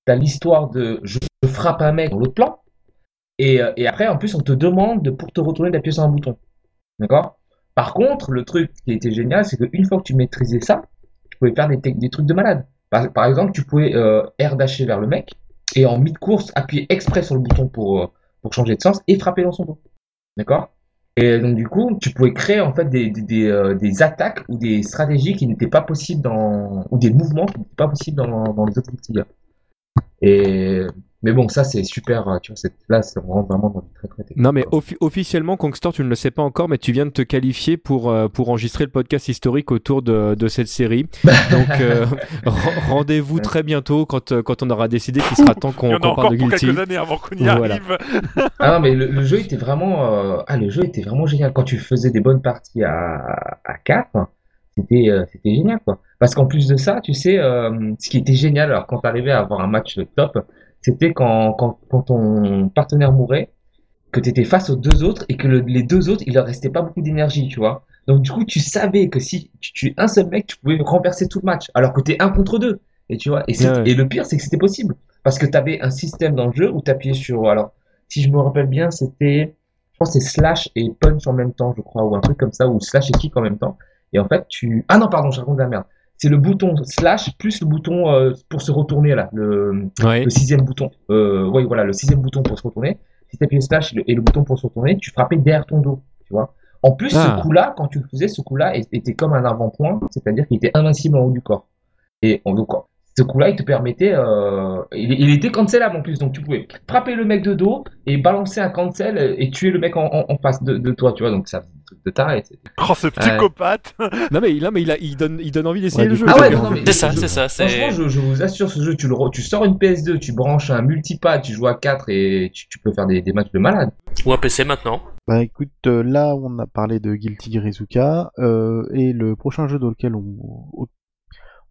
Speaker 6: T'as l'histoire de je, frappe un mec dans l'autre plan. Et, euh, et après, en plus, on te demande de, pour te retourner d'appuyer sur un bouton. D'accord? Par contre, le truc qui était génial, c'est qu'une fois que tu maîtrisais ça, tu pouvais faire des, trucs de malade. Par, exemple, tu pouvais euh, air dasher vers le mec et en mid-course, appuyer exprès sur le bouton pour, euh, changer de sens et frapper dans son dos. D'accord? Et donc du coup, tu pouvais créer en fait euh, des attaques ou des stratégies qui n'étaient pas possibles dans ou des mouvements qui n'étaient pas possibles dans, les autres Gear. Et mais bon, ça c'est super, euh, tu vois, c'est- là c'est vraiment vraiment dans du très très technique.
Speaker 2: Non, mais officiellement, Kongstor, tu ne le sais pas encore, mais tu viens de te qualifier pour, euh, pour enregistrer le podcast historique autour de, de cette série. Donc, euh, ren- rendez-vous très bientôt quand, quand on aura décidé qu'il sera temps qu'on parle de Guilty.
Speaker 4: quelques années avant qu'on y
Speaker 2: Voilà.
Speaker 4: arrive.
Speaker 6: Ah non, mais le, le jeu était vraiment, euh, ah, le jeu était vraiment génial. Quand tu faisais des bonnes parties à, à 4, c'était, euh, c'était génial, quoi. Parce qu'en plus de ça, tu sais, euh, ce qui était génial, alors quand t'arrivais à avoir un match top, c'était quand, quand, quand ton partenaire mourait, que t'étais face aux deux autres et que le- les deux autres, il leur restait pas beaucoup d'énergie, tu vois. Donc du coup, tu savais que si tu tuais un seul mec, tu pouvais renverser tout le match, alors que t'es un contre deux. Et tu vois, et, c'est-
Speaker 2: Ouais, ouais.
Speaker 6: et le pire, c'est que c'était possible. Parce que t'avais un système dans le jeu où t'appuyais sur, alors, si je me rappelle bien, c'était, je pense c'est slash et punch en même temps, je crois, ou un truc comme ça, ou slash et kick en même temps. Et en fait, tu, ah non, pardon, je raconte de la merde. C'est le bouton slash plus le bouton euh, pour se retourner là, le,
Speaker 2: Ouais.
Speaker 6: le sixième bouton. Euh, oui, voilà, le sixième bouton pour se retourner. Si tu appuyais slash et le, et le bouton pour se retourner, tu frappais derrière ton dos, tu vois. En plus,
Speaker 2: Ah.
Speaker 6: ce coup-là, quand tu le faisais, ce coup-là était comme un avant-point, c'est-à-dire qu'il était invincible en haut du corps. Et en donc, ce coup-là, il te permettait, euh, il, il était cancelable en plus, donc tu pouvais frapper le mec de dos et balancer un cancel et tuer le mec en, en- en face de, de toi, tu vois. Donc ça faisait des trucs de taré.
Speaker 4: Oh, ce psychopathe.
Speaker 2: Non, mais, non, mais il, a, il, donne, il donne envie d'essayer
Speaker 1: Ouais,
Speaker 2: le jeu.
Speaker 6: Ah ouais,
Speaker 2: quoi.
Speaker 6: non, non, mais
Speaker 3: C'est ça,
Speaker 6: je-
Speaker 3: c'est ça, c'est-
Speaker 6: Franchement, je, je vous assure, ce jeu, tu, le, tu sors une PS2, tu branches un multipad, tu joues à 4 et tu, tu peux faire des, des matchs de malade.
Speaker 3: Ou un PC maintenant.
Speaker 1: Bah écoute, euh, là on a parlé de Guilty Gear Izuka, euh, et le prochain jeu dans lequel on,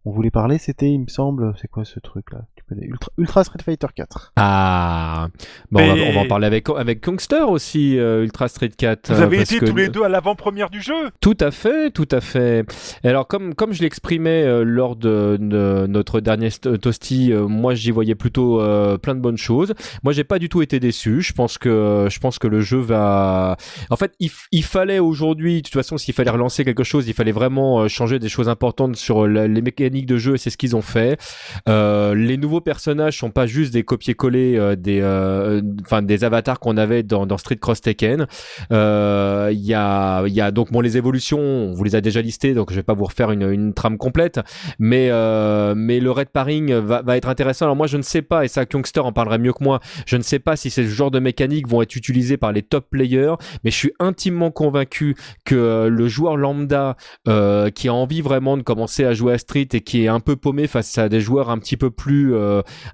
Speaker 1: on voulait parler, c'était, il me semble, c'est quoi ce truc là connais Ultra, Ultra Street Fighter 4.
Speaker 2: Ah, bon, on, va,
Speaker 4: Mais-
Speaker 2: on va en parler avec, avec Kongster aussi, euh, Ultra Street 4.
Speaker 4: Vous
Speaker 2: euh,
Speaker 4: avez
Speaker 2: parce
Speaker 4: été
Speaker 2: que-
Speaker 4: tous les deux à l'avant-première du jeu.
Speaker 2: Tout à fait, tout à fait. Alors comme comme je l'exprimais euh, lors de, de notre dernier st- toasty, euh, moi j'y voyais plutôt euh, plein de bonnes choses. Moi j'ai pas du tout été déçu. Je pense que je pense que le jeu va. En fait, il, fallait aujourd'hui, de toute façon, s'il fallait relancer quelque chose, il fallait vraiment euh, changer des choses importantes sur la- les mécaniques de jeu. Et c'est ce qu'ils ont fait. Euh, les nouveaux personnages sont pas juste des copier-coller euh, des euh, enfin des avatars qu'on avait dans, Street Cross Tekken. Euh, Il y a il y a donc bon les évolutions, on vous les a déjà listées, donc je vais pas vous refaire une, trame complète, mais euh, mais le red pairing va, va être intéressant. Alors moi je ne sais pas et ça Youngster en parlerait mieux que moi. Je ne sais pas si ces genres de mécaniques vont être utilisés par les top players, mais je suis intimement convaincu que euh, le joueur lambda euh, qui a envie vraiment de commencer à jouer à Street et qui est un peu paumé face à des joueurs un petit peu plus euh,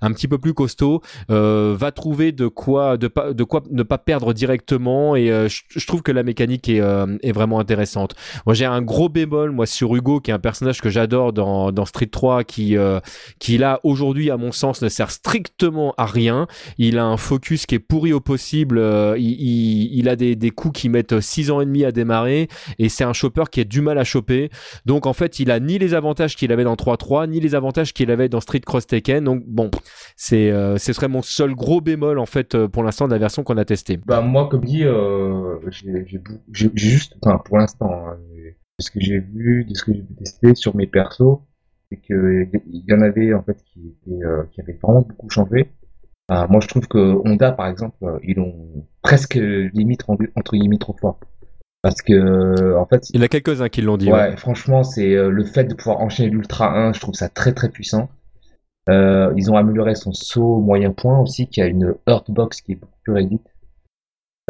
Speaker 2: un petit peu plus costauds euh, va trouver de quoi de pas de quoi ne pas perdre directement et euh, je, trouve que la mécanique est, euh, est vraiment intéressante. Moi j'ai un gros bémol moi sur Hugo qui est un personnage que j'adore dans, dans Street 3 qui euh, qui là aujourd'hui à mon sens ne sert strictement à rien. Il a un focus qui est pourri au possible. euh, il a des, des coups qui mettent 6 ans et demi à démarrer et c'est un chopper qui a du mal à choper. Donc en fait il a ni les avantages qu'il avait dans 3.3 ni les avantages qu'il avait dans Street Cross Tekken. Donc bon c'est euh, ce serait mon seul gros bémol en fait euh, pour l'instant de la version qu'on a testée.
Speaker 6: Bah moi, comme dit, euh, j'ai juste, enfin pour l'instant, hein, de ce que j'ai vu, de ce que j'ai pu tester sur mes persos, c'est que il y en avait en fait qui étaient, euh, qui avaient vraiment beaucoup changé. Ah, moi, je trouve que Honda, par exemple, ils l'ont presque limite rendu entre guillemets trop fort. Parce que, en fait,
Speaker 2: Il y en a quelques-uns qui l'ont dit.
Speaker 6: Ouais,
Speaker 2: ouais.
Speaker 6: franchement, c'est euh, le fait de pouvoir enchaîner l'Ultra 1, je trouve ça très très puissant. Euh, ils ont amélioré son saut moyen point aussi, qui a une Earthbox qui est beaucoup plus réduite.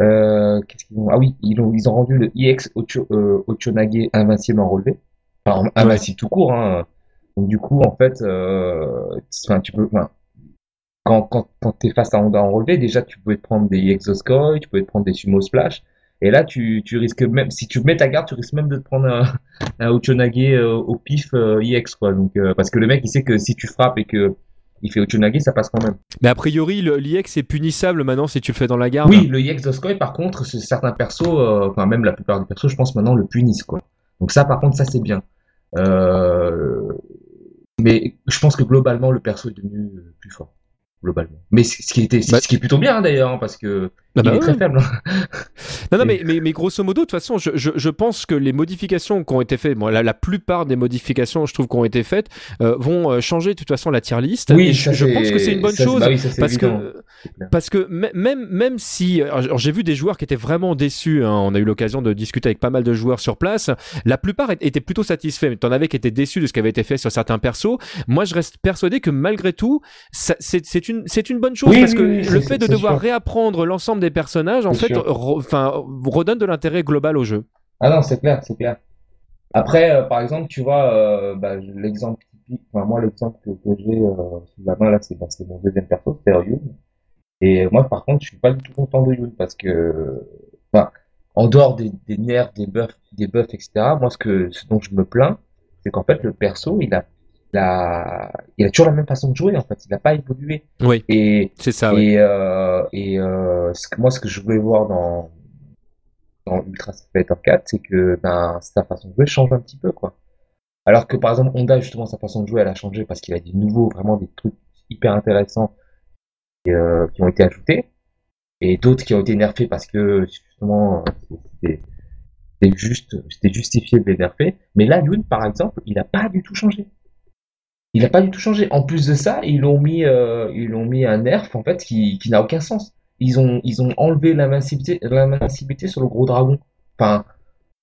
Speaker 6: Euh, Ah oui, ils ont, ils ont rendu le EX Ocho, euh, Ochonage invincible en relevé. Enfin, invincible tout court. Hein. Donc du coup, en fait, euh, tu peux, quand, quand, quand t'es face à Honda en relevé, déjà tu peux te prendre des Exoskoi, tu peux te prendre des Sumo Splash. Et là, tu, tu risques même, si tu mets ta garde, tu risques même de te prendre un, un euh, au pif euh, EX, quoi. Donc, euh, parce que le mec, il sait que si tu frappes et que il fait Ochonage, ça passe quand même.
Speaker 2: Mais a priori l'IX est punissable maintenant si tu le fais dans la garde.
Speaker 6: Oui, le EX Doskoi, par contre, certains persos, enfin même la plupart des persos, je pense maintenant le punissent, quoi. Donc ça, par contre, ça c'est bien. Mais je pense que globalement, le perso est devenu plus fort, globalement. Mais ce qui était, c'est
Speaker 2: Bah-
Speaker 6: ce qui est plutôt bien hein, d'ailleurs, hein, parce que
Speaker 2: Ah bah
Speaker 6: il est
Speaker 2: ouais.
Speaker 6: très faible.
Speaker 2: Non, non, mais, mais, mais grosso modo, de toute façon, je, je, je pense que les modifications qui ont été faites, bon, la, la plupart des modifications, je trouve, qui ont été faites, euh, vont euh, changer de toute façon la tier list. Et je, pense que c'est une bonne
Speaker 6: ça,
Speaker 2: chose.
Speaker 6: bah oui, ça,
Speaker 2: parce
Speaker 6: évident,
Speaker 2: que parce que mê- même même si j'ai vu des joueurs qui étaient vraiment déçus, hein, on a eu l'occasion de discuter avec pas mal de joueurs sur place, la plupart étaient plutôt satisfaits, mais t'en avais qui étaient déçus de ce qui avait été fait sur certains persos. Moi, je reste persuadé que malgré tout, c'est une une bonne chose
Speaker 6: Oui,
Speaker 2: parce
Speaker 6: oui,
Speaker 2: que
Speaker 6: oui,
Speaker 2: le fait de devoir
Speaker 6: sûr.
Speaker 2: réapprendre l'ensemble des personnages, en fait, re- redonne de l'intérêt global au jeu.
Speaker 6: Ah non, c'est clair, c'est clair. Après, euh, par exemple, tu vois, euh, bah, l'exemple typique, enfin, moi, l'exemple que, que j'ai euh, sous la main, là, c'est bah, c'est mon deuxième perso, c'est Yoon. Et moi, par contre, je suis pas du tout content de Yoon parce que, enfin, en dehors des, des nerfs, des buffs, des buffs, etc., moi, ce que, ce dont je me plains, c'est qu'en fait, le perso, il a, il a, il a toujours la même façon de jouer, en fait. Il a pas évolué.
Speaker 2: Oui,
Speaker 6: Et,
Speaker 2: c'est ça. oui.
Speaker 6: et, euh, et euh, ce que, moi, ce que je voulais voir dans, dans Ultra Fighter 4, c'est que ben, sa façon de jouer change un petit peu, quoi. Alors que par exemple, Honda, justement, sa façon de jouer, elle a changé parce qu'il a des nouveaux, vraiment des trucs hyper intéressants et, euh, qui ont été ajoutés, et d'autres qui ont été nerfés parce que justement, c'était juste, c'était justifié de les nerfer. Mais là, Yoon, par exemple, il a pas du tout changé. Il a pas du tout changé. En plus de ça, ils l'ont mis, euh, ils l'ont mis un nerf en fait qui, qui n'a aucun sens. Ils ont, ils ont enlevé l'invincibilité, l'invincibilité sur le gros dragon. Enfin,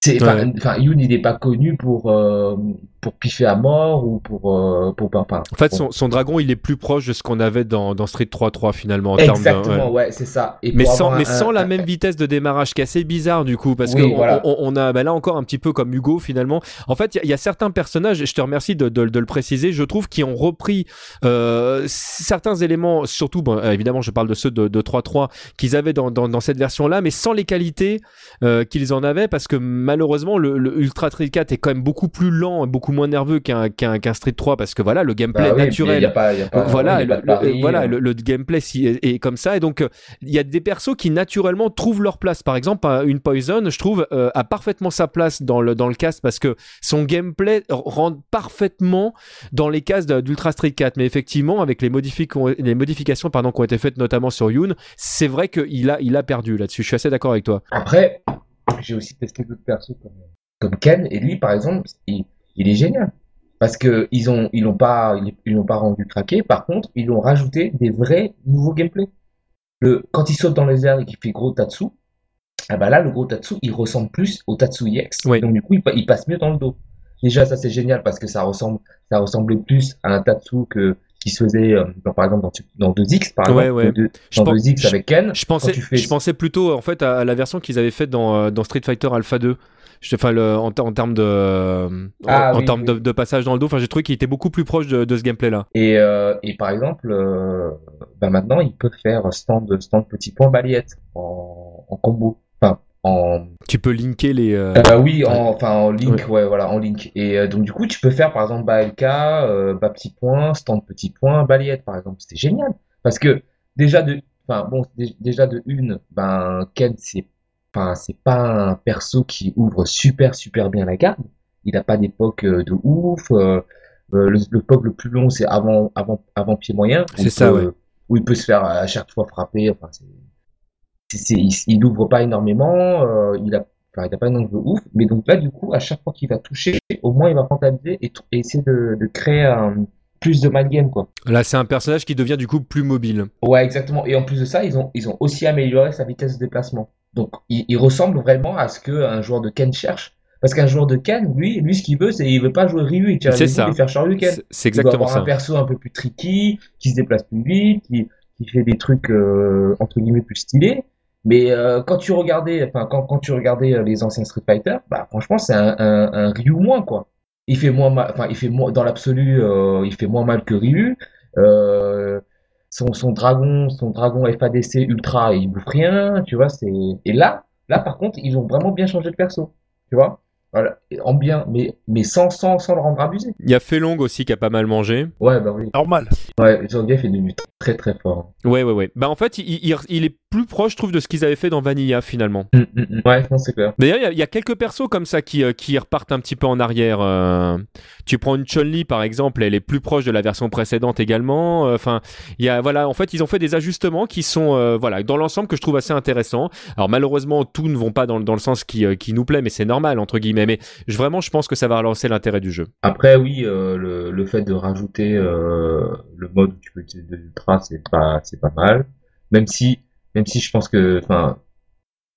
Speaker 6: c'est, enfin,
Speaker 2: Ouais.
Speaker 6: il n'est pas connu pour, euh, pour piffer à mort ou pour, euh, pour, enfin,
Speaker 2: En fait, son, son dragon, il est plus proche de ce qu'on avait dans, dans Street 3.3 finalement en termes de.
Speaker 6: Exactement,
Speaker 2: ouais.
Speaker 6: ouais, c'est ça. Et
Speaker 2: Mais sans, mais
Speaker 6: un-
Speaker 2: sans la
Speaker 6: un-
Speaker 2: même vitesse de démarrage, qui est assez bizarre du coup, parce
Speaker 6: Oui,
Speaker 2: que on,
Speaker 6: voilà.
Speaker 2: on- on a bah là encore un petit peu comme Hugo finalement. En fait, il y a- il y, a certains personnages, et je te remercie de, de- de le préciser, je trouve, qui ont repris euh, certains éléments, surtout, bon, euh, évidemment, je parle de ceux de, de 3.3 qu'ils avaient dans, dans, dans cette version-là, mais sans les qualités euh, qu'ils en avaient, parce que malheureusement, le, le Ultra Street 4 est quand même beaucoup plus lent et beaucoup moins nerveux qu'un Street 3, parce que voilà, le gameplay
Speaker 6: Bah oui,
Speaker 2: naturel.
Speaker 6: il y a pas- il y a pas-
Speaker 2: voilà, le, voilà
Speaker 6: euh.
Speaker 2: le, le gameplay si- est, est comme ça et donc il y a des persos qui naturellement trouvent leur place. Par exemple, un- une Poison, je trouve, euh, a parfaitement sa place dans le dans le cast parce que son gameplay rentre parfaitement dans les cases d'Ultra Street 4. Mais effectivement, avec les, modifi- les modifications pardon qui ont été faites notamment sur Yoon, c'est vrai qu'il a il a perdu là-dessus. Je suis assez d'accord avec toi.
Speaker 6: Après, j'ai aussi testé d'autres persos comme, comme Ken, et lui, par exemple, il, il est génial. Parce que ils ont, ils l'ont pas, ils, l'ont pas rendu craqué. Par contre, ils ont rajouté des vrais nouveaux gameplays. Le, quand il saute dans les airs et qu'il fait gros Tatsu, ah bah là, le gros Tatsu, il ressemble plus au Tatsu EX.
Speaker 2: Oui.
Speaker 6: Donc du coup, il, il passe mieux dans le dos. Déjà, ça c'est génial parce que ça ressemble, ça ressemblait plus à un Tatsu que qui se faisait, euh, par exemple, dans, dans 2X, par
Speaker 2: Ouais,
Speaker 6: exemple,
Speaker 2: ouais.
Speaker 6: de-
Speaker 2: Je
Speaker 6: dans
Speaker 2: pense-
Speaker 6: 2X avec Ken.
Speaker 2: Je pensais,
Speaker 6: fais-
Speaker 2: je pensais plutôt en fait à, à la version qu'ils avaient faite dans, euh, dans Street Fighter Alpha 2. Je- Enfin, le- en, en termes de, euh,
Speaker 6: Ah,
Speaker 2: en, en
Speaker 6: oui,
Speaker 2: termes
Speaker 6: oui.
Speaker 2: de, de passage dans le dos. Enfin, j'ai trouvé qu'il était beaucoup plus proche de, de ce gameplay-là.
Speaker 6: Et, euh, et par exemple, euh, bah maintenant, ils peuvent faire stand, stand petit point balayette en, en combo. Enfin, en,
Speaker 2: Tu peux linker les. euh,
Speaker 6: euh, oui, en, enfin, en link, ouais, voilà, en link. Et euh, donc, du coup, tu peux faire, par exemple, bas LK, euh, bas petit point, stand petit point, balayette, par exemple. C'était génial. Parce que, déjà de, enfin, bon, dé- déjà de une, ben, Ken, c'est, enfin, c'est pas un perso qui ouvre super, super bien la garde. Il n'a pas d'époque euh, de ouf. euh, le, le POG le plus long, c'est avant, avant, avant pied moyen.
Speaker 2: C'est ça,
Speaker 6: peut-
Speaker 2: ouais.
Speaker 6: Où il peut se faire à chaque fois frapper. Enfin, il, il ouvre pas énormément. euh, il a, enfin, il a pas un angle ouf. Mais donc là, du coup, à chaque fois qu'il va toucher, au moins il va rentabiliser et, et essayer de, de créer un, plus de mind game, quoi.
Speaker 2: Là, c'est un personnage qui devient du coup plus mobile.
Speaker 6: Ouais, exactement. Et en plus de ça, ils ont, ils ont aussi amélioré sa vitesse de déplacement. Donc, il, il ressemble vraiment à ce qu'un joueur de Ken cherche. Parce qu'un joueur de Ken, lui, lui, ce qu'il veut, c'est il veut pas jouer Ryu,
Speaker 2: C'est
Speaker 6: les
Speaker 2: ça.
Speaker 6: et faire Shoryuken.
Speaker 2: C'est- C'est
Speaker 6: Il
Speaker 2: exactement
Speaker 6: avoir
Speaker 2: ça.
Speaker 6: un perso un peu plus tricky, qui se déplace plus vite, qui, qui fait des trucs euh, entre guillemets plus stylés. Mais euh, quand tu regardais, enfin quand, quand tu regardais euh, les anciens Street Fighter, bah franchement c'est un, un, un Ryu moins quoi. Il fait moins mal, enfin il fait moins dans l'absolu, euh, il fait moins mal que Ryu. Euh, son, son dragon, son dragon FADC ultra, il bouffe rien, tu vois. C'est et là, là par contre ils ont vraiment bien changé de perso, tu vois. Voilà, en bien, mais, mais sans, sans, sans le rendre abusé.
Speaker 2: Il y a Felong aussi qui a pas mal mangé.
Speaker 6: Ouais, bah oui.
Speaker 4: Normal.
Speaker 6: Ouais, Zangief est devenu très très fort.
Speaker 2: Ouais, ouais, ouais. Bah en fait, il, il- il est plus proche, je trouve, de ce qu'ils avaient fait dans Vanilla finalement.
Speaker 6: Hum, hum, hum. Ouais, c'est clair.
Speaker 2: D'ailleurs, il y a- il y, a quelques persos comme ça qui, euh, qui repartent un petit peu en arrière. euh. Tu prends une Chun-Li par exemple, elle est plus proche de la version précédente également. Euh, Enfin, il y a voilà, en fait, ils ont fait des ajustements qui sont euh, voilà dans l'ensemble que je trouve assez intéressants. Alors malheureusement, tout ne vont pas dans, le- dans le sens qui, euh, qui nous plaît, mais c'est normal entre guillemets. Mais vraiment, je pense que ça va relancer l'intérêt du jeu.
Speaker 6: Après, oui, euh, le, fait de rajouter euh, le mode où tu peux utiliser de l'ultra, c'est pas, pas mal. Même si, même si je pense que,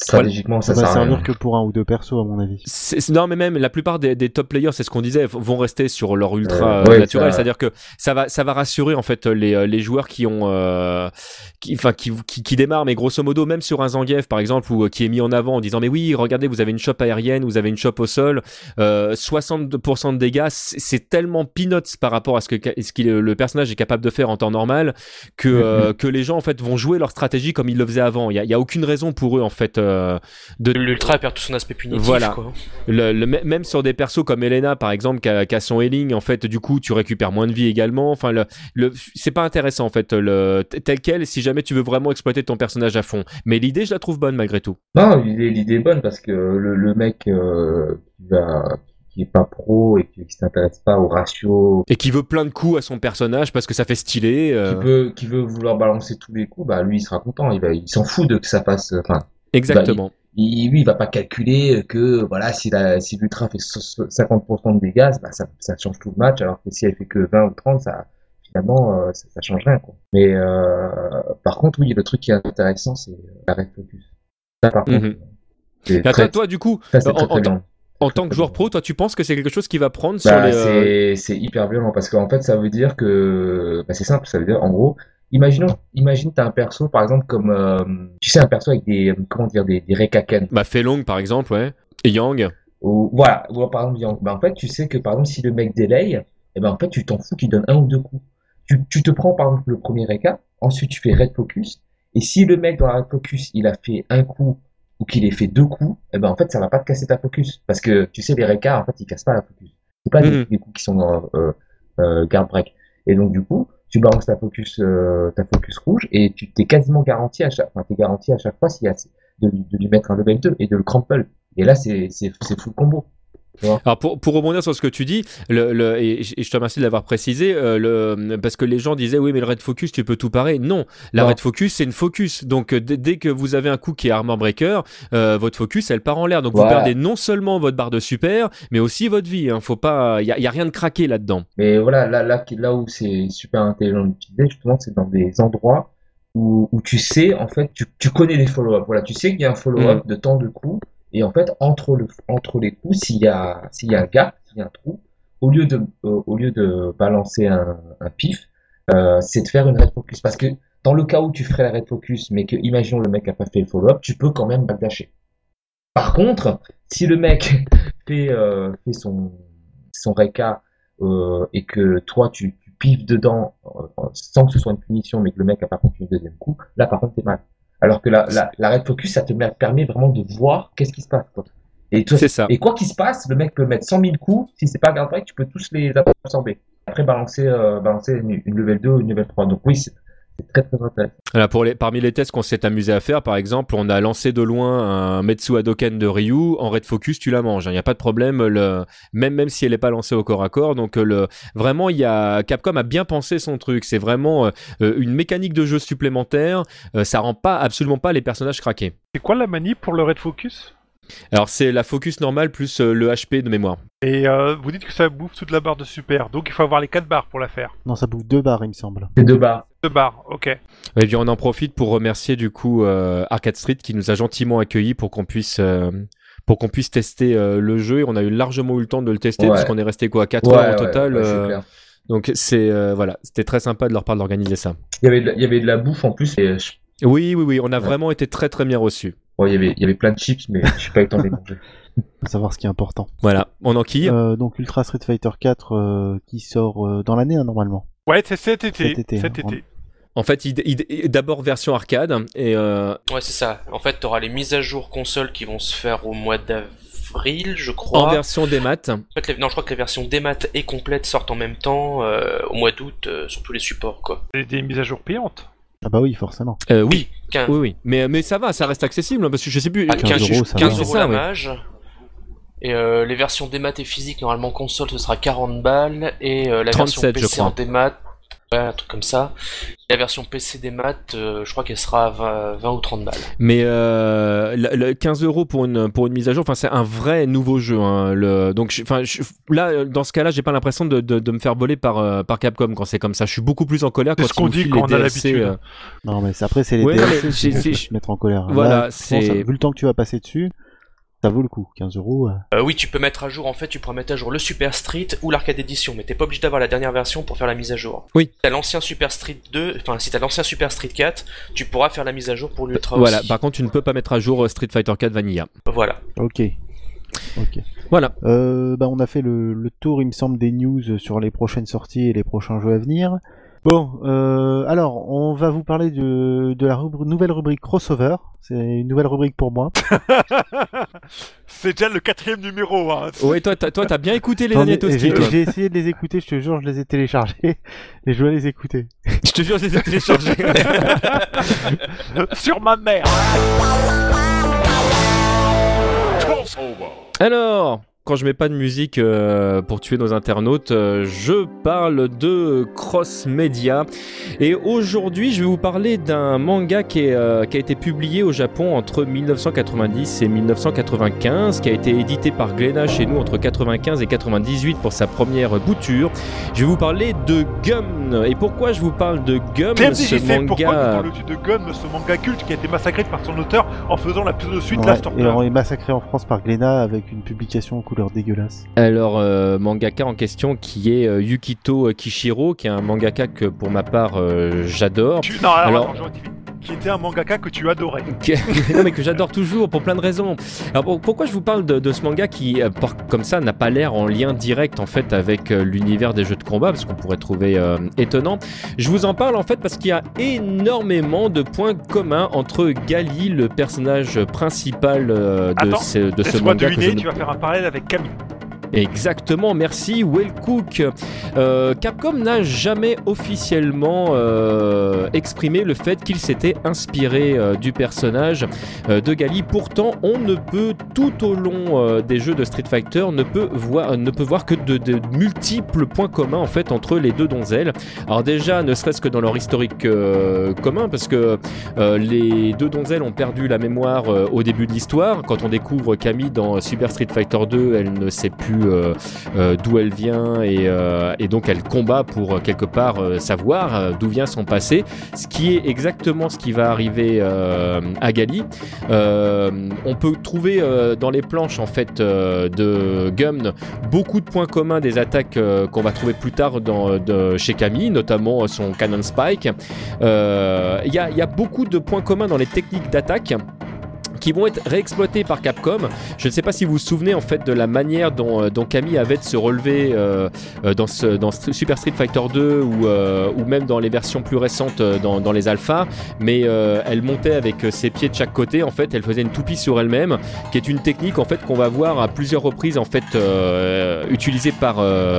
Speaker 6: stratégiquement,
Speaker 1: Ça
Speaker 6: ça,
Speaker 1: va
Speaker 6: sert à rien.
Speaker 1: servir que pour un ou deux persos, à mon avis.
Speaker 2: C'est- c'est- non, mais même la plupart des, des top players, c'est ce qu'on disait, vont rester sur leur ultra
Speaker 6: Euh,
Speaker 2: euh,
Speaker 6: ouais,
Speaker 2: naturel.
Speaker 6: ça-
Speaker 2: C'est-à-dire que ça va, ça va rassurer en fait les, euh, les joueurs qui ont, euh, qui, enfin, qui, qui, qui démarrent. Mais grosso modo, même sur un Zangief par exemple, ou qui est mis en avant en disant mais oui, regardez, vous avez une chope aérienne, vous avez une chope au sol, euh, 62% de dégâts, c'est c'est tellement peanuts par rapport à ce que ce le personnage est capable de faire en temps normal que euh, que les gens en fait vont jouer leur stratégie comme ils le faisaient avant. Il y a, y a aucune raison pour eux en fait euh, de
Speaker 3: L'ultra perd tout son aspect punitif.
Speaker 2: Voilà.
Speaker 3: Quoi.
Speaker 2: le, le- même sur des persos comme Elena par exemple qui a, son healing en fait du coup tu récupères moins de vie également enfin le, le c'est pas intéressant en fait le tel quel si jamais tu veux vraiment exploiter ton personnage à fond mais l'idée je la trouve bonne malgré tout
Speaker 6: Non, l'idée, est bonne parce que le, le mec euh, qui va, qui est pas pro et qui, qui s'intéresse pas au ratio,
Speaker 2: et qui veut plein de coups à son personnage parce que ça fait stylé euh,
Speaker 6: qui veut, qui veut vouloir balancer tous les coups, bah lui il sera content. Il va, il s'en fout de que ça passe. Enfin,
Speaker 2: exactement
Speaker 6: il, lui il va pas calculer que voilà si la, si l'ultra fait so- so- 50% de dégâts, bah ça, ça change tout le match. Alors que si elle fait que 20 ou 30, ça finalement euh, ça, ça change rien quoi. Mais euh, par contre oui, le truc qui est intéressant c'est la red focus. Ça par contre,
Speaker 2: Mhm.
Speaker 6: c'est
Speaker 2: Et toi,
Speaker 6: très,
Speaker 2: toi du coup
Speaker 6: ça, c'est
Speaker 2: en,
Speaker 6: très,
Speaker 2: en-
Speaker 6: très bien.
Speaker 2: en tant que joueur pro toi tu penses que c'est quelque chose qui va prendre sur
Speaker 6: Bah,
Speaker 2: les euh,
Speaker 6: c'est c'est hyper violent parce qu'en fait ça veut dire que bah, c'est simple ça veut dire en gros imaginons imagine t'as un perso par exemple comme euh, tu sais un perso avec des comment dire des des rekaken
Speaker 2: bah Felong par exemple ouais. Et Yang.
Speaker 6: Ou voilà. Ou par exemple Yang. bah, en fait tu sais que par exemple si le mec délaye et ben en fait tu t'en fous qu'il donne un ou deux coups. Tu, tu te prends par exemple le premier reka ensuite tu fais red focus. Et si le mec dans la red focus il a fait un coup ou qu'il ait fait deux coups et ben en fait ça va pas te casser ta focus. Parce que tu sais les rekas en fait ils cassent pas la focus. C'est pas des,
Speaker 2: Mhm.
Speaker 6: des coups qui sont euh, euh, euh, guard break. Et donc du coup tu balances ta focus euh, ta focus rouge et tu t'es quasiment garanti à chaque enfin t'es garanti à chaque fois s'il y a de, lui- mettre un level 2 et de le crumple. Et là c'est c'est c'est full combo
Speaker 2: Alors pour, pour rebondir sur ce que tu dis, le, le- et, je te remercie de l'avoir précisé, euh, le, parce que les gens disaient oui mais le red focus tu peux tout parer. Non, la
Speaker 6: Non.
Speaker 2: red focus c'est une focus. Donc euh, dès, que vous avez un coup qui est armor breaker, euh, votre focus elle part en l'air. Donc vous perdez non seulement votre barre de super, mais aussi votre vie. Hein. Faut pas, il y a, y a rien de craqué là-dedans.
Speaker 6: Mais voilà, là, là, là où c'est super intelligent d'utiliser, justement, c'est dans des endroits où, où tu sais, en fait, tu, tu connais les follow-up. Voilà, tu sais qu'il y a un follow-up de tant de coups, et en fait, entre le, entre les coups, s'il y a, un gap, s'il y a un trou, au lieu de, euh, balancer un, pif, euh, c'est de faire une red focus. Parce que dans le cas où tu ferais la red focus, mais que, imaginons le mec a pas fait le follow-up, tu peux quand même backdasher. Par contre, si le mec fait, euh, fait son, son reka et que toi tu, tu pives dedans sans que ce soit une punition, mais que le mec a pas continué le deuxième coup, là par contre t'es mal. Alors que la, la, la red focus, ça te met- permet vraiment de voir qu'est-ce qui se passe. Quoi. Et, toi-
Speaker 2: C'est ça.
Speaker 6: et quoi qu'il se passe, le mec peut mettre 100 000 coups, si c'est pas break, tu peux tous les absorber. Après balancer, euh, balancer une, une level 2 ou une level 3. Donc oui, c'est très très intéressant.
Speaker 2: Voilà, pour les, parmi les tests qu'on s'est amusé à faire, par exemple, on a lancé de loin un Metsu Hadoken de Ryu. En red focus, tu la manges. Il n'y a pas de problème, le, même, même si elle n'est pas lancée au corps à corps. Donc, euh, le, vraiment, il y a, Capcom a bien pensé son truc. C'est vraiment euh, une mécanique de jeu supplémentaire. Euh, ça rend pas, absolument pas les personnages craqués.
Speaker 4: C'est quoi la manie pour le Red Focus?
Speaker 2: Alors, c'est la focus normale plus euh, le HP de mémoire.
Speaker 4: Et euh, vous dites que ça bouffe toute la barre de super, donc il faut avoir les 4 barres pour la faire.
Speaker 1: Non, ça bouffe deux barres, il me semble.
Speaker 6: C'est deux barres.
Speaker 4: 2 barres, ok.
Speaker 2: Et puis, on en profite pour remercier, du coup, euh, Arcade Street qui nous a gentiment accueillis pour qu'on puisse. euh, pour qu'on puisse tester euh, le jeu et on a eu largement eu le temps de le tester
Speaker 6: Ouais.
Speaker 2: parce qu'on est resté quoi 4
Speaker 6: Ouais,
Speaker 2: heures au total
Speaker 6: ouais, c'est
Speaker 2: euh,
Speaker 6: clair.
Speaker 2: Donc c'est euh, voilà, c'était très sympa de leur part d'organiser ça.
Speaker 6: Il y avait de la, il y avait de la bouffe en plus. Et
Speaker 2: Oui, oui, oui, on a
Speaker 6: Ouais.
Speaker 2: vraiment été très très bien reçus.
Speaker 6: Bon, il y avait, il y avait plein de chips, mais je suis pas eu le temps de les manger.
Speaker 1: Faut savoir ce qui est important.
Speaker 2: Voilà, on enquille.
Speaker 1: Euh, donc Ultra Street Fighter 4 euh, qui sort euh, dans l'année hein, normalement.
Speaker 4: Ouais, c'est cet été.
Speaker 1: Cet été,
Speaker 4: Cet
Speaker 1: hein.
Speaker 4: été.
Speaker 2: En fait, il- il- d'abord version arcade et euh,
Speaker 3: Ouais, c'est ça. En fait, t'auras les mises à jour console qui vont se faire au mois d'av... avril, je crois.
Speaker 2: En version des maths.
Speaker 3: En fait, les- non, je crois que les versions démat et complètes sortent en même temps euh, au mois d'août euh, sur tous les supports, quoi.
Speaker 4: C'est des mises à jour payantes.
Speaker 1: Ah bah oui, forcément.
Speaker 2: Euh, oui,
Speaker 3: 15,
Speaker 2: oui, oui. Mais, mais ça va, ça reste accessible hein, parce que je sais plus.
Speaker 3: ah,
Speaker 1: 15
Speaker 3: 15
Speaker 1: euros, ça
Speaker 3: 15
Speaker 1: va.
Speaker 3: euros
Speaker 2: C'est ça,
Speaker 3: la mage. Et euh, les versions démat et physique, normalement console, ce sera 40 balles. Et euh, la
Speaker 2: 37,
Speaker 3: version
Speaker 2: je
Speaker 3: PC
Speaker 2: crois.
Speaker 3: en démat, un truc comme ça. La version PC démat, euh, je crois qu'elle sera à 20, 20 ou 30 balles.
Speaker 2: Mais euh, le, le 15 euros pour une pour une mise à jour, enfin c'est un vrai nouveau jeu. Hein, le, donc je- enfin je- là dans ce cas-là, j'ai pas l'impression de, de, de me faire voler par euh, par Capcom quand c'est comme ça. Je suis beaucoup plus en colère quand
Speaker 4: ce qu'on dit
Speaker 2: filent
Speaker 4: quand
Speaker 2: les
Speaker 4: on a l'habitude.
Speaker 2: euh,
Speaker 1: Non, mais après, c'est les
Speaker 2: Ouais,
Speaker 1: DLC qui te mettre en colère.
Speaker 2: Voilà,
Speaker 1: Là, pense,
Speaker 2: c'est-
Speaker 1: Vu le temps que tu vas passer dessus, ça vaut le coup. 15 euros. euh.
Speaker 3: Euh, oui, tu peux mettre à jour, en fait, tu pourras mettre à jour le Super Street ou l'arcade édition, mais t'es pas obligé d'avoir la dernière version pour faire la mise à jour.
Speaker 2: Oui.
Speaker 3: Si t'as l'ancien Super Street 2, enfin, si t'as l'ancien Super Street 4, tu pourras faire la mise à jour pour l'Ultra
Speaker 2: Voilà.
Speaker 3: aussi.
Speaker 2: Par contre, tu ne peux pas mettre à jour euh, Street Fighter 4 Vanilla.
Speaker 3: Voilà.
Speaker 1: Ok. Ok.
Speaker 2: Voilà.
Speaker 1: Euh, bah, on a fait le, le tour, il me semble, des news sur les prochaines sorties et les prochains jeux à venir. Bon, euh, alors, on va vous parler de, de la rubri- nouvelle rubrique crossover. C'est une nouvelle rubrique pour moi.
Speaker 4: C'est déjà le quatrième numéro. Hein.
Speaker 2: Ouais, toi, t'as, toi, t'as bien écouté les derniers Toasty,
Speaker 1: J'ai essayé de les écouter, je te jure, je les ai téléchargés et je vais les écouter.
Speaker 2: Je te jure, je les ai téléchargés.
Speaker 4: Sur ma mère.
Speaker 2: Alors, quand je mets pas de musique euh, pour tuer nos internautes, euh, je parle de cross média. Et aujourd'hui, je vais vous parler d'un manga qui, est, euh, qui a été publié au Japon entre 1990 et 1995, qui a été édité par Glénat chez nous entre 95 et 98 pour sa première bouture. Je vais vous parler de Gum. Et pourquoi je vous parle de Gum Ce
Speaker 4: TMDJC, pourquoi
Speaker 2: manga.
Speaker 4: parles-tu de Gun, ce manga culte qui a été massacré par son auteur en faisant la pseudo-suite
Speaker 1: Ouais,
Speaker 4: Last
Speaker 1: et
Speaker 4: Order
Speaker 1: on est massacré en France par Glénat avec une publication
Speaker 2: Alors, euh, mangaka en question qui est euh, Yukito Kishiro, qui est un mangaka que pour ma part euh, j'adore.
Speaker 4: Tu- Non, alors,
Speaker 2: Alors-
Speaker 4: attends, je rectifie. Qui était un mangaka que tu adorais.
Speaker 2: Non mais que j'adore toujours pour plein de raisons. Alors pour- pourquoi je vous parle de, de ce manga qui euh, comme ça n'a pas l'air en lien direct en fait avec euh, l'univers des jeux de combat parce qu'on pourrait trouver euh, étonnant. Je vous en parle en fait parce qu'il y a énormément de points communs entre Gali, le personnage principal euh, de
Speaker 4: Attends,
Speaker 2: ce, de ce
Speaker 4: Laisse-moi
Speaker 2: manga. que je
Speaker 4: deviner,
Speaker 2: ne
Speaker 4: tu vas faire un parallèle avec Camille.
Speaker 2: Exactement, merci Will Cook. Euh, Capcom n'a jamais officiellement euh, exprimé le fait qu'il s'était inspiré euh, du personnage de Gali. Pourtant, on ne peut tout au long des jeux de Street Fighter ne peut voir ne peut voir que de, multiples points communs en fait entre les deux donzelles. Alors déjà, ne serait-ce que dans leur historique commun, parce que les deux donzelles ont perdu la mémoire au début de l'histoire. Quand on découvre Camille dans Super Street Fighter 2, elle ne sait plus euh, euh, d'où elle vient et, euh, et donc elle combat pour quelque part savoir d'où vient son passé, ce qui est exactement ce qui va arriver à Gali. On peut trouver dans les planches en fait de Gum beaucoup de points communs des attaques qu'on va trouver plus tard chez Camille, notamment son Cannon Spike. Il y a beaucoup de points communs dans les techniques d'attaque qui vont être réexploités par Capcom. Je ne sais pas si vous vous souvenez en fait de la manière dont, euh, dont Camille avait de se relever euh, euh, dans, ce, dans Str- Super Street Fighter 2 ou, euh, ou même dans les versions plus récentes dans, dans les alphas, mais euh, elle montait avec ses pieds de chaque côté. En fait, elle faisait une toupie sur elle-même, qui est une technique en fait qu'on va voir à plusieurs reprises en fait utilisée par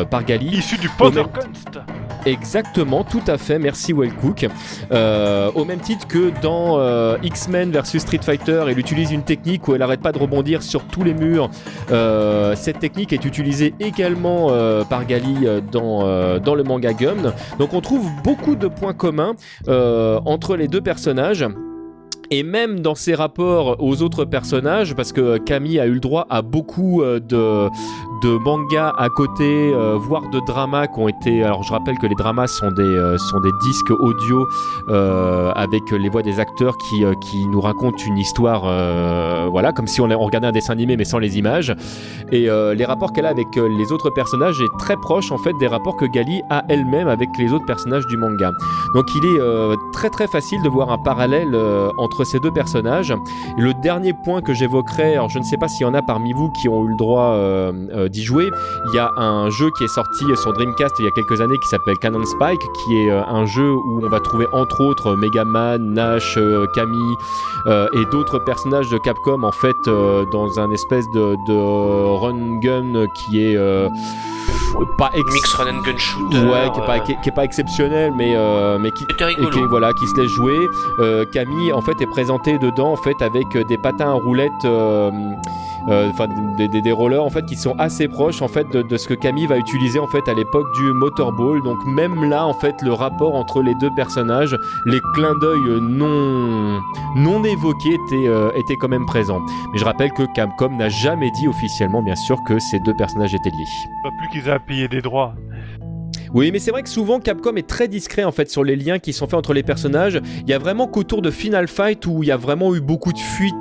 Speaker 2: par Gali.
Speaker 4: Issu du
Speaker 2: Au même-
Speaker 4: Kunst.
Speaker 2: Exactement, tout à fait. Merci Wellcook. Au même titre que dans X-Men versus Street Fighter, elle une technique où elle arrête pas de rebondir sur tous les murs. Euh, cette technique est utilisée également euh, par Gali euh, dans, dans le manga Gum. Donc on trouve beaucoup de points communs entre les deux personnages. Et même dans ses rapports aux autres personnages, parce que Camille a eu le droit à beaucoup de, de mangas à côté, euh, voire de dramas qui ont été. Alors je rappelle que les dramas sont des, euh, disques audio euh, avec les voix des acteurs qui, nous racontent une histoire, voilà, comme si on, regardait un dessin animé mais sans les images. Et les rapports qu'elle a avec les autres personnages est très proche en fait des rapports que Gali a elle-même avec les autres personnages du manga. Donc il est très très facile de voir un parallèle entre ces deux personnages. Le dernier point que j'évoquerai, alors je ne sais pas s'il y en a parmi vous qui ont eu le droit d'y jouer. Il y a un jeu qui est sorti sur Dreamcast il y a quelques années qui s'appelle Cannon Spike, qui est euh, un jeu où on va trouver entre autres Mega Man, Nash, euh, Camille euh, et d'autres personnages de Capcom en fait euh, dans un espèce de, de run gun qui est euh, pas ex-
Speaker 3: Mix Run and Gun Shooter.
Speaker 2: Ouais, qui est pas,
Speaker 3: euh,
Speaker 2: qui est- qui est pas exceptionnel, mais, euh, mais qui, et voilà, qui se laisse jouer. Euh, Camille, en fait, est présentée dedans, en fait, avec euh, des patins à roulettes, euh, euh, enfin, des, des- des rollers, en fait, qui sont assez proches, en fait, de, de ce que Camille va utiliser, en fait, à l'époque du Motorball. Donc, même là, en fait, le rapport entre les deux personnages, les clins d'œil euh, non, non évoqués étaient, euh, étaient quand même présents. Mais je rappelle que Capcom n'a jamais dit officiellement, bien sûr, que ces deux personnages étaient liés.
Speaker 4: Pas plus qu'ils aient à payer des droits.
Speaker 2: Oui, mais c'est vrai que souvent Capcom est très discret en fait sur les liens qui sont faits entre les personnages. Il y a vraiment qu'autour de Final Fight où il y a vraiment eu beaucoup de fuites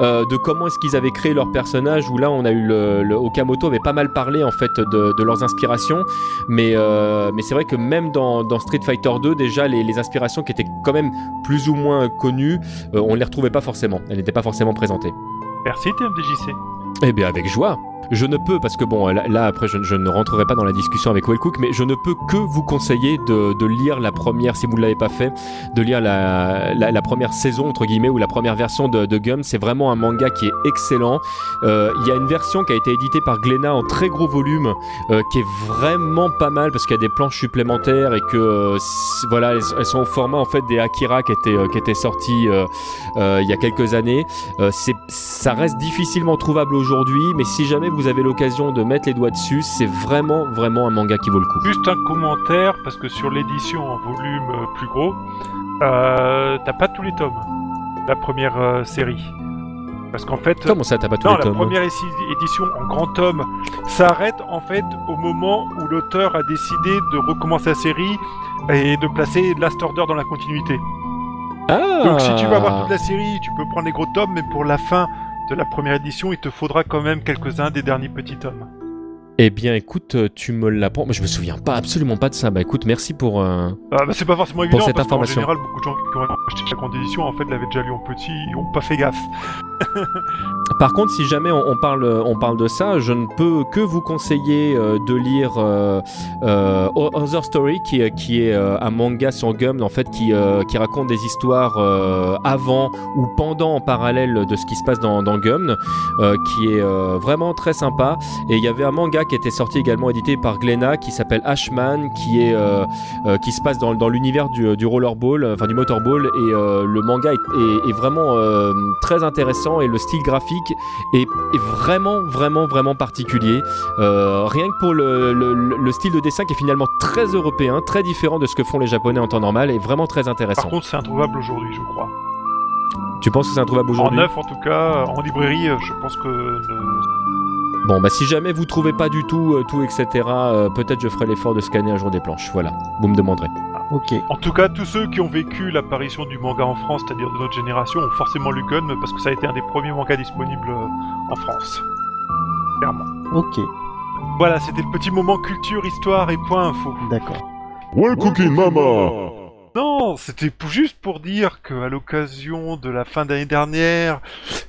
Speaker 2: euh, de comment est-ce qu'ils avaient créé leurs personnages. Où là, on a eu le, le Okamoto avait pas mal parlé en fait de, de leurs inspirations, mais euh, mais c'est vrai que même dans, dans Street Fighter 2 déjà les, les inspirations qui étaient quand même plus ou moins connues, euh, on les retrouvait pas forcément. Elles n'étaient pas forcément présentées.
Speaker 4: Merci TMDJC.
Speaker 2: Eh bien, avec joie. Je ne peux, parce que bon, là, après, je, ne rentrerai pas dans la discussion avec Wellcook, mais je ne peux que vous conseiller de, lire la première, si vous ne l'avez pas fait, de lire la, première saison, entre guillemets, ou la première version de, de Gum. C'est vraiment un manga qui est excellent. Euh, Il y a une version qui a été éditée par Glénat en très gros volume, euh, qui est vraiment pas mal, parce qu'il y a des planches supplémentaires et que, euh, voilà, elles, sont au format, en fait, des Akira qui étaient, qui étaient sortis il y a quelques années. Ça reste difficilement trouvable aujourd'hui, mais si jamais vous avez l'occasion de mettre les doigts dessus, c'est vraiment, vraiment un manga qui vaut le coup.
Speaker 4: Juste un commentaire, parce que sur l'édition en volume euh, plus gros, euh, t'as pas tous les tomes. La première euh, série. Parce qu'en fait,
Speaker 2: Comment ça, t'as pas tous
Speaker 4: non,
Speaker 2: les
Speaker 4: la
Speaker 2: tomes
Speaker 4: première édition en grand tome s'arrête en fait au moment où l'auteur a décidé de recommencer la série et de placer Last Order dans la continuité.
Speaker 2: Ah
Speaker 4: Donc si tu vas voir toute la série, tu peux prendre les gros tomes, mais pour la fin de la première édition, il te faudra quand même quelques-uns des derniers petits tomes.
Speaker 2: Eh bien, écoute, euh, tu me l'apprends. Moi, je me souviens pas, absolument pas de ça. Bah, écoute, merci pour. euh,
Speaker 4: Ah, bah, c'est pas forcément évident
Speaker 2: cette
Speaker 4: parce
Speaker 2: information.
Speaker 4: général, beaucoup de gens qui ont acheté la grande édition en fait l'avaient déjà lu en petit, ils ont pas fait gaffe.
Speaker 2: Par contre, si jamais on, on parle, on parle de ça, je ne peux que vous conseiller euh, de lire euh, euh, Other Story, qui, est- qui est euh, un manga sur Gum, en fait, qui, euh, qui raconte des histoires euh, avant ou pendant, en parallèle de ce qui se passe dans, dans Gum, euh, qui est euh, vraiment très sympa. Et il y avait un manga qui était sorti également édité par Glénat, qui s'appelle Ashman, qui est euh, euh, qui se passe dans, dans l'univers du, du rollerball, euh, enfin du motorball, et le manga est, est- est vraiment très intéressant et le style graphique est, est vraiment, vraiment, vraiment particulier. Rien que pour le, le- le style de dessin qui est finalement très européen, très différent de ce que font les Japonais en temps normal, est vraiment très
Speaker 4: Par
Speaker 2: intéressant.
Speaker 4: contre, c'est introuvable aujourd'hui, je crois.
Speaker 2: tu penses que c'est introuvable
Speaker 4: En
Speaker 2: aujourd'hui?
Speaker 4: neuf, en tout cas, en librairie, je pense que le-
Speaker 2: Bon, bah si jamais vous trouvez pas du tout, euh, tout, etc., euh, peut-être je ferai l'effort de scanner un jour des planches. Voilà, vous me demanderez.
Speaker 1: Ok.
Speaker 4: En tout cas, tous ceux qui ont vécu l'apparition du manga en France, c'est-à-dire de notre génération, ont forcément lu Gun parce que ça a été un des premiers mangas disponibles euh, en France. Clairement.
Speaker 1: Ok.
Speaker 4: Voilà, c'était le petit moment culture, histoire et point info.
Speaker 1: D'accord.
Speaker 5: Well cooking mama
Speaker 4: Non, c'était juste pour dire que à l'occasion de la fin d'année dernière,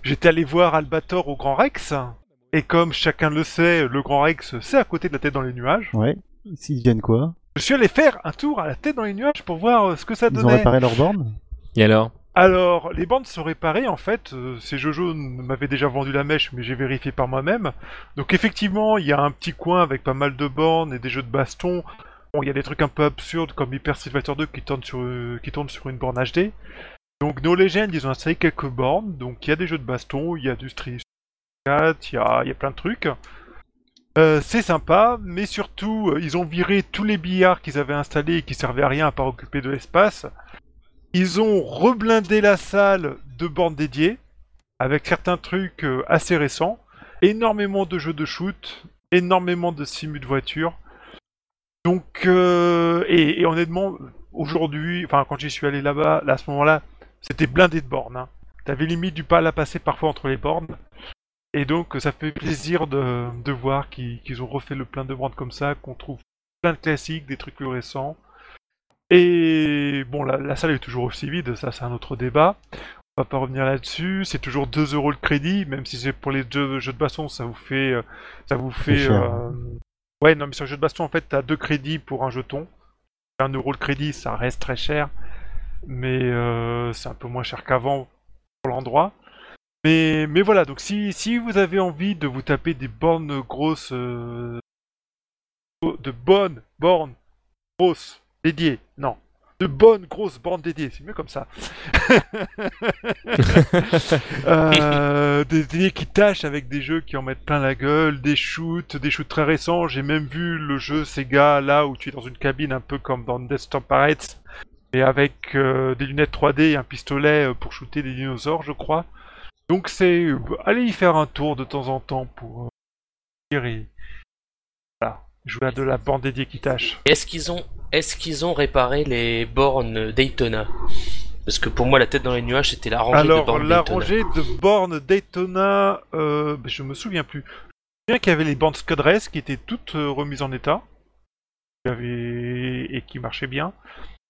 Speaker 4: j'étais allé voir Albator au Grand Rex. Et comme chacun le sait, le Grand Rex, c'est à côté de la tête dans les nuages.
Speaker 1: Ouais. S'ils viennent quoi?
Speaker 4: Je suis allé faire un tour à la tête dans les nuages pour voir euh, ce que ça
Speaker 1: Ils ont
Speaker 4: donnait.
Speaker 1: réparé leur borne
Speaker 2: Et alors?
Speaker 4: Alors, les bandes sont réparées en fait. euh, C'est Jojo m'avait déjà vendu la mèche, mais j'ai vérifié par moi-même. Donc effectivement, il y a un petit coin avec pas mal de bornes et des jeux de baston. Bon, il y a des trucs un peu absurdes comme Hyper Fighter 2 qui tourne sur, euh, qui tourne sur une borne HD. Donc No Legend, ils ont installé quelques bornes. Donc il y a des jeux de baston, il y a du Street 4, il y a, plein de trucs. Euh, c'est sympa, mais surtout, euh, ils ont viré tous les billards qu'ils avaient installés et qui servaient à rien à part occuper de l'espace. Ils ont reblindé la salle de bornes dédiées, avec certains trucs euh, assez récents, énormément de jeux de shoot, énormément de simu de voiture. Donc, euh, et, honnêtement, aujourd'hui, enfin quand j'y suis allé là-bas, là, à ce moment-là, c'était blindé de bornes. Hein. T'avais limite du pas à passer parfois entre les bornes. Et donc, ça fait plaisir de, de voir qu'ils ont refait le plein de bornes comme ça, qu'on trouve plein de classiques, des trucs plus récents. Et bon, la, la salle est toujours aussi vide, ça c'est un autre débat. On va pas revenir là-dessus. C'est toujours 2 euros le crédit, même si c'est pour les jeux, jeux de baston, ça vous fait, euh, ça vous fait. euh, Ouais, non, mais sur le jeu de baston, en fait, t'as 2 crédits pour un jeton. 1 euro le crédit, ça reste très cher, mais euh, c'est un peu moins cher qu'avant pour l'endroit. Mais, mais voilà, donc si, si vous avez envie de vous taper des bornes grosses, euh, de bonnes bornes grosses dédiées, non, de bonnes grosses bornes dédiées, c'est mieux comme ça. Euh, des dédiées qui tâchent avec des jeux qui en mettent plein la gueule, des shoots, des shoots très récents. J'ai même vu le jeu Sega là où tu es dans une cabine un peu comme dans Desktop Pirates, et avec euh, des lunettes 3D et un pistolet pour shooter des dinosaures, je crois. Donc c'est allez y faire un tour de temps en temps pour euh, dire et voilà, jouer à de la bande dédiée qui tâche.
Speaker 3: Est-ce qu'ils ont, est-ce qu'ils ont réparé les bornes Daytona? Parce que pour moi, la tête dans les nuages, c'était la rangée de
Speaker 4: Alors
Speaker 3: bornes
Speaker 4: la
Speaker 3: Daytona.
Speaker 4: rangée de bornes Daytona, euh, ben, je me souviens plus. Je me souviens qu'il y avait les bornes Scud Race qui étaient toutes euh, remises en état. Et qui marchaient bien.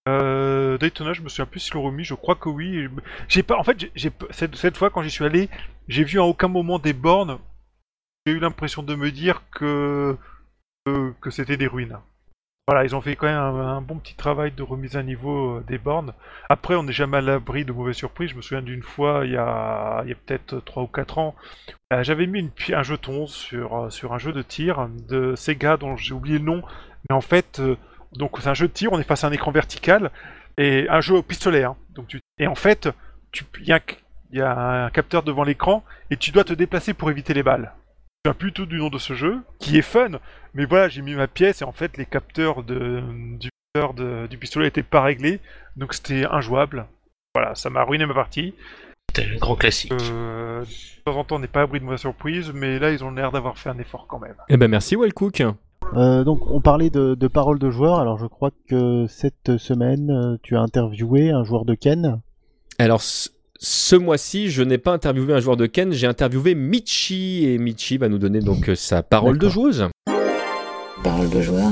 Speaker 4: Euh, Daytona, je me souviens plus s'ils l'ont remis, je crois que oui. J'ai pas, en fait, cette, cette fois quand j'y suis allé, j'ai vu à aucun moment des bornes. J'ai eu l'impression de me dire que que, c'était des ruines. Voilà, ils ont fait quand même un, bon petit travail de remise à niveau euh, des bornes. Après, on n'est jamais à l'abri de mauvaises surprises. Je me souviens d'une fois, il y a, y a peut-être 3 ou 4 ans, euh, j'avais mis une un jeton sur, euh, sur un jeu de tir de Sega dont j'ai oublié le nom. Mais en fait, donc c'est un jeu de tir, on est face à un écran vertical et un jeu au pistolet. hein. Donc tu, et en fait, tu- il y, a un- il y a un capteur devant l'écran et tu dois te déplacer pour éviter les balles. Je plus tout du nom de ce jeu, qui est fun, mais voilà, j'ai mis ma pièce et en fait les capteurs de, du, capteur de- du pistolet n'étaient pas réglés, donc c'était injouable. Voilà, ça m'a ruiné ma partie.
Speaker 3: C'était un grand classique.
Speaker 4: Euh, de temps en temps, on n'est pas à l'abri de mauvaise surprise, mais là, ils ont l'air d'avoir fait un effort quand même.
Speaker 2: Eh ben merci Wellcook.
Speaker 1: Euh, donc on parlait de, de paroles de joueurs, alors je crois que cette semaine euh, tu as interviewé un joueur de Ken.
Speaker 2: Alors ce- ce mois-ci, je n'ai pas interviewé un joueur de Ken, j'ai interviewé Michi et Michi va nous donner donc euh, sa parole de joueuse.
Speaker 7: Parole de joueur.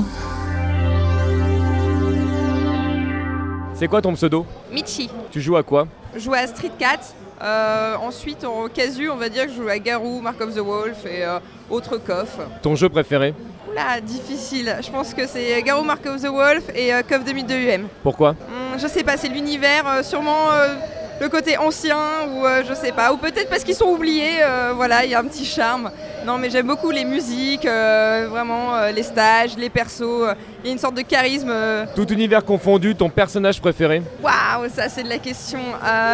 Speaker 2: C'est quoi ton pseudo?
Speaker 8: Michi.
Speaker 2: Tu joues à quoi?
Speaker 8: Je joue à Street Cat. Euh, ensuite, en casu, on va dire que je joue à Garou, Mark of the Wolf et euh, autres coffres.
Speaker 2: Ton jeu préféré?
Speaker 8: Oula, difficile. Je pense que c'est Garou, Mark of the Wolf et euh, Coff 2002 UM.
Speaker 2: Pourquoi?
Speaker 8: Hum, je sais pas, c'est l'univers, euh, sûrement euh, le côté ancien ou euh, je sais pas. Ou peut-être parce qu'ils sont oubliés, voilà, il y a un petit charme. Non, mais j'aime beaucoup les musiques, vraiment les stages, les persos. Il y a une sorte de charisme.
Speaker 2: Tout univers confondu, ton personnage préféré?
Speaker 8: Waouh, ça c'est de la question.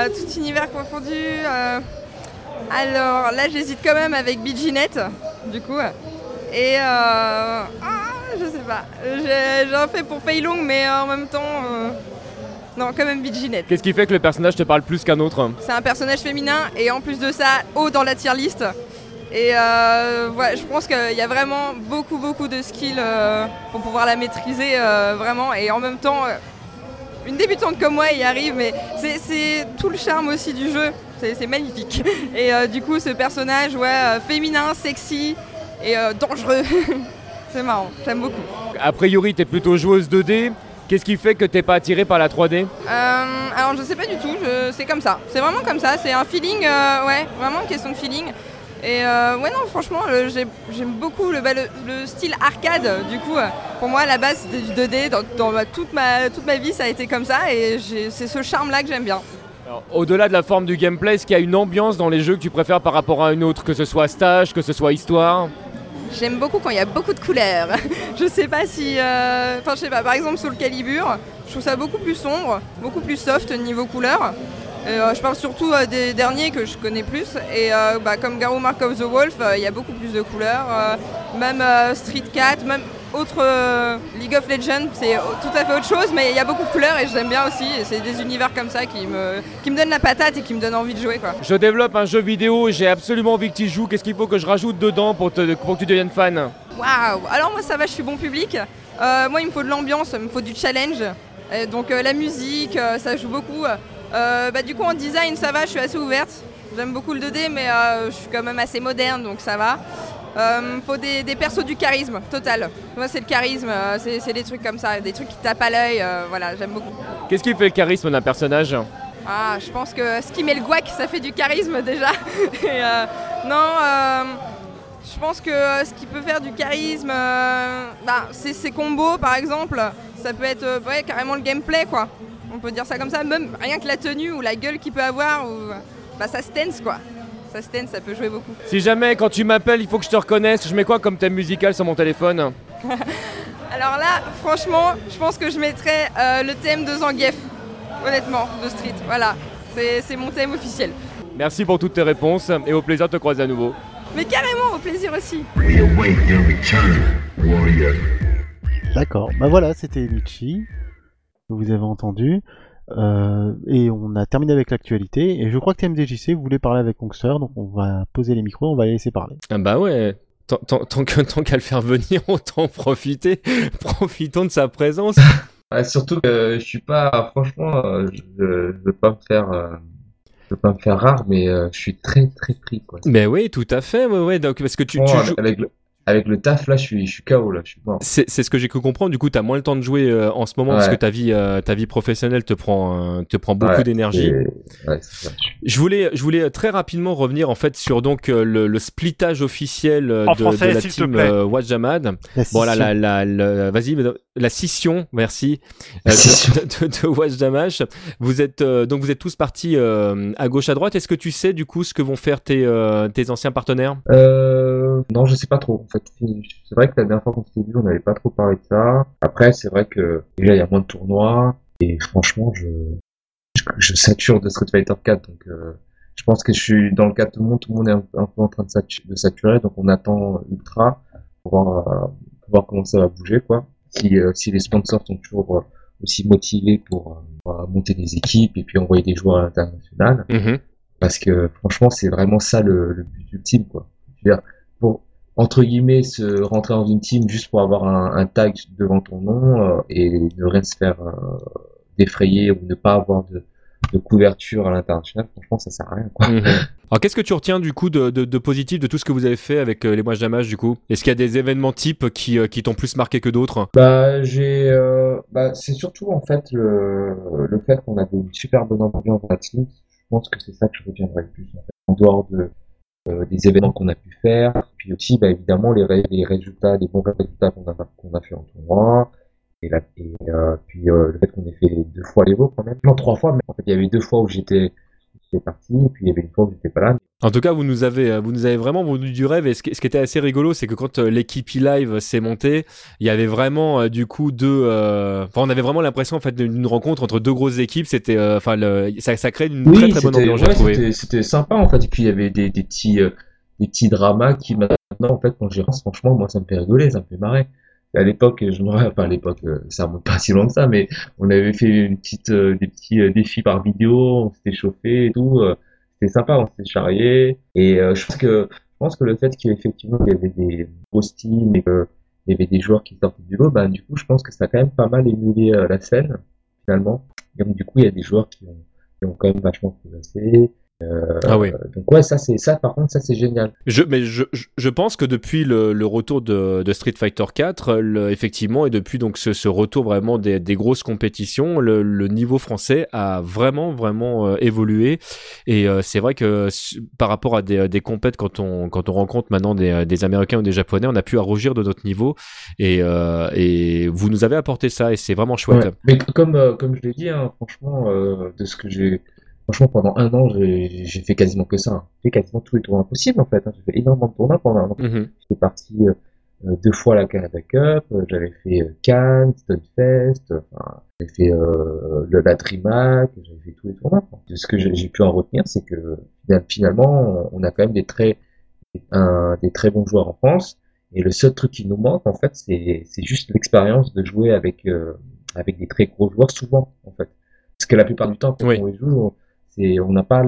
Speaker 8: Tout univers confondu. Alors là, j'hésite quand même avec Biginette, du coup. Et euh... ah, je sais pas. J'ai un fait pour Fei Long, mais en même temps, euh, non, quand même Biginette.
Speaker 2: Qu'est-ce qui fait que le personnage te parle plus qu'un autre
Speaker 8: C'est un personnage féminin et en plus de ça, haut dans la tier list. Et euh, voilà, je pense qu'il y a vraiment beaucoup, beaucoup de skills euh, pour pouvoir la maîtriser euh, vraiment. Et en même temps, euh, une débutante comme moi y arrive, mais c'est- tout le charme aussi du jeu. C'est magnifique. Et euh, du coup, ce personnage, ouais, euh, féminin, sexy et euh, dangereux. c'est marrant, j'aime beaucoup.
Speaker 2: A priori, t'es plutôt joueuse 2D. Qu'est-ce qui fait que t'es pas attiré par la 3D
Speaker 8: Euh, alors je sais pas du tout, je- c'est comme ça. C'est vraiment comme ça, c'est un feeling, euh, ouais, vraiment une question de feeling. Et euh, ouais non franchement j'aime beaucoup le, bah, le, le style arcade du coup. Pour moi à la base c'était du 2D, dans, dans ma- toute, ma, toute ma vie ça a été comme ça et c'est ce charme là que j'aime bien.
Speaker 2: Au-delà de la forme du gameplay, est-ce qu'il y a une ambiance dans les jeux que tu préfères par rapport à une autre? Que ce soit stage, que ce soit histoire?
Speaker 8: J'aime beaucoup quand il y a beaucoup de couleurs. je sais pas si. euh, Enfin, je sais pas, par exemple, sur le Calibur, je trouve ça beaucoup plus sombre, beaucoup plus soft niveau couleur. Euh, je parle surtout euh, des derniers que je connais plus. Et bah, comme Garou Mark of the Wolf, il y a beaucoup plus de couleurs. même Street Cat, même autre euh, League of Legends, c'est tout à fait autre chose, mais il y a beaucoup de couleurs et j'aime bien aussi. Et c'est des univers comme ça qui me, qui me donnent la patate et qui me donnent envie de jouer. Quoi.
Speaker 2: Je développe un jeu vidéo, j'ai absolument envie que tu y joues. Qu'est-ce qu'il faut que je rajoute dedans pour, te- pour que tu deviennes fan?
Speaker 8: Waouh Alors moi ça va, je suis bon public. Euh, moi il me faut de l'ambiance, il me faut du challenge. Et donc euh, la musique, ça joue beaucoup. Bah, du coup en design ça va, je suis assez ouverte. J'aime beaucoup le 2D mais je suis quand même assez moderne donc ça va. Euh, faut des, des persos du charisme total. Moi c'est le charisme, euh, c'est des trucs comme ça, des trucs qui tapent à l'œil, euh, voilà j'aime beaucoup.
Speaker 2: Qu'est-ce qui fait le charisme d'un personnage
Speaker 8: Ah, je pense que ce qui met le guac, ça fait du charisme déjà. Et, euh, non, je pense que ce qui peut faire du charisme, bah, c'est ses combos par exemple. Ça peut être ouais, carrément le gameplay quoi. On peut dire ça comme ça, même rien que la tenue ou la gueule qu'il peut avoir, ou bah, ça se tense quoi. Ça se tense, ça peut jouer beaucoup.
Speaker 2: Si jamais quand tu m'appelles, il faut que je te reconnaisse, je mets quoi comme thème musical sur mon téléphone
Speaker 8: Alors là, franchement, je pense que je mettrais euh, le thème de Zangief, honnêtement, de Street. Voilà, c'est mon thème officiel.
Speaker 2: Merci pour toutes tes réponses et au plaisir de te croiser à nouveau.
Speaker 8: Mais carrément, au plaisir aussi.
Speaker 5: We await your return, warrior.
Speaker 1: D'accord. Bah voilà, c'était Michi, vous avez entendu. Euh, et on a terminé avec l'actualité. Et je crois que TMDJC voulait parler avec Kongster, donc on va poser les micros, on va les laisser parler.
Speaker 2: Ah bah ouais, tant, tant- tant qu'à le faire venir, autant en profiter. Profitons de sa présence.
Speaker 6: Ouais, surtout que je suis pas, franchement, euh, je, je veux pas me faire, euh, je veux pas me faire rare, mais euh, je suis très très pris quoi.
Speaker 2: Mais oui, tout à fait, ouais, ouais, donc, parce que tu, tu joues...
Speaker 6: avec le, avec le taf là, je suis, je suis KO là, je suis mort.
Speaker 2: C'est c'est ce que j'ai cru comprendre. Du coup, tu as moins le temps de jouer euh, en ce moment parce que ta vie, euh, ta vie professionnelle te prend, euh, te prend beaucoup
Speaker 6: Ouais,
Speaker 2: d'énergie.
Speaker 6: Et- Ouais, c'est ça.
Speaker 2: Je voulais, je voulais très rapidement revenir en fait sur donc le, le splittage officiel
Speaker 4: En
Speaker 2: de,
Speaker 4: français,
Speaker 2: de la team euh, Wajamad.
Speaker 1: La
Speaker 2: Bon la, la, la- vas-y, la scission, merci, euh,
Speaker 6: La scission.
Speaker 2: de, de, de Wajamash. Vous êtes euh, donc vous êtes tous partis euh, à gauche à droite. Est-ce que tu sais du coup ce que vont faire tes, euh, tes anciens partenaires?
Speaker 6: Euh, non, je sais pas trop. En fait, c'est vrai que la dernière fois qu'on s'était vu, on n'avait pas trop parlé de ça. Après, c'est vrai que déjà il y a moins de tournois et franchement, je je, je sature de Street Fighter 4, donc euh, je pense que je suis dans le cas de tout le monde, tout le monde est un, un peu en train de, satu- de saturer, donc on attend Ultra pour voir, euh, pour voir comment ça va bouger, quoi. Si euh, si les sponsors sont toujours euh, aussi motivés pour, euh, pour monter des équipes et puis envoyer des joueurs à l'international
Speaker 2: Mhm.
Speaker 6: parce que franchement c'est vraiment ça le, le but ultime quoi. Je veux dire, entre guillemets se rentrer dans une team juste pour avoir un, un tag devant ton nom euh, et ne rien se faire euh, défrayer ou ne pas avoir de, de couverture à l'international, franchement ça sert à rien quoi.
Speaker 2: Mhm. Alors qu'est-ce que tu retiens du coup de, de, de positif de tout ce que vous avez fait avec euh, les Wajamash du coup? Est-ce qu'il y a des événements types qui, euh, qui t'ont plus marqué que d'autres?
Speaker 6: Bah j'ai euh, bah c'est surtout en fait le, le fait qu'on avait une super bonne ambiance dans la team. Je pense que c'est ça que je retiendrai le plus en fait. En dehors de euh, des événements qu'on a pu faire, puis aussi bah évidemment les, ré- les résultats, les bons résultats qu'on a fait en tournoi. Et euh, puis euh, le fait qu'on ait fait deux fois les veaux quand même. Non, trois fois, mais en fait il y avait deux fois où j'étais parti, et puis il y avait une fois où j'étais pas là.
Speaker 2: En tout cas, vous nous avez, euh, vous nous avez vraiment vendu du rêve. Et ce qui, ce qui était assez rigolo, c'est que quand euh, l'équipe e-live s'est montée, il y avait vraiment euh, du coup deux. euh, Enfin, on avait vraiment l'impression en fait d'une rencontre entre deux grosses équipes. C'était, euh, enfin, le- ça, ça crée une très très bonne ambiance,
Speaker 6: ouais, c'était- C'était sympa en fait. Et puis il y avait des, des petits, euh, des petits dramas qui maintenant en fait quand j'y pense, franchement, moi ça me fait rigoler, ça me fait marrer. À l'époque, je me rappelle, enfin à l'époque, euh, ça remonte pas si loin que ça, mais on avait fait une petite, euh, des petits euh, défis par vidéo, on s'était chauffé et tout. euh, C'était sympa, on s'était charrié. Et je pense que, je pense que le fait qu'effectivement il y avait des grosses teams et qu'il y avait des joueurs qui sortaient du lot, bah du coup je pense que ça a quand même pas mal émulé la scène finalement. Et donc du coup il y a des joueurs qui ont qui ont quand même vachement progressé. Euh,
Speaker 2: Ah oui.
Speaker 6: Donc ouais, ça c'est ça par contre ça c'est génial.
Speaker 2: Je, mais je, je- pense que depuis le, le retour de, de Street Fighter 4, le- effectivement, et depuis donc ce, ce retour vraiment des, des grosses compétitions, le, le niveau français a vraiment vraiment euh, évolué. Et euh, c'est vrai que par rapport à des, des compètes, quand on quand on rencontre maintenant des, des Américains ou des Japonais, on a pu à rougir de notre niveau. Et, euh, et vous nous avez apporté ça, et c'est vraiment chouette.
Speaker 6: Ouais. Mais comme euh, comme je l'ai dit, hein, franchement, euh, de ce que j'ai, franchement pendant un an j'ai fait quasiment que ça. hein. J'ai fait quasiment tous les tournois possibles en fait. hein. J'ai fait énormément de tournois pendant un an.
Speaker 2: Mhm.
Speaker 6: J'étais parti euh, euh, deux fois à la Canada Cup, euh, j'avais fait euh, Cannes, Stunfest, euh, enfin, j'avais fait euh, le, la DreamHack, j'avais fait tous les tournois. quoi. Ce que j'ai pu en retenir, c'est que final- finalement, on a quand même des très, un, des très bons joueurs en France. Et le seul truc qui nous manque, en fait, c'est c'est juste l'expérience de jouer avec euh, avec des très gros joueurs souvent, en fait. Parce que la plupart du temps, quand
Speaker 2: Oui.
Speaker 6: on les joue, on- c'est on n'a pas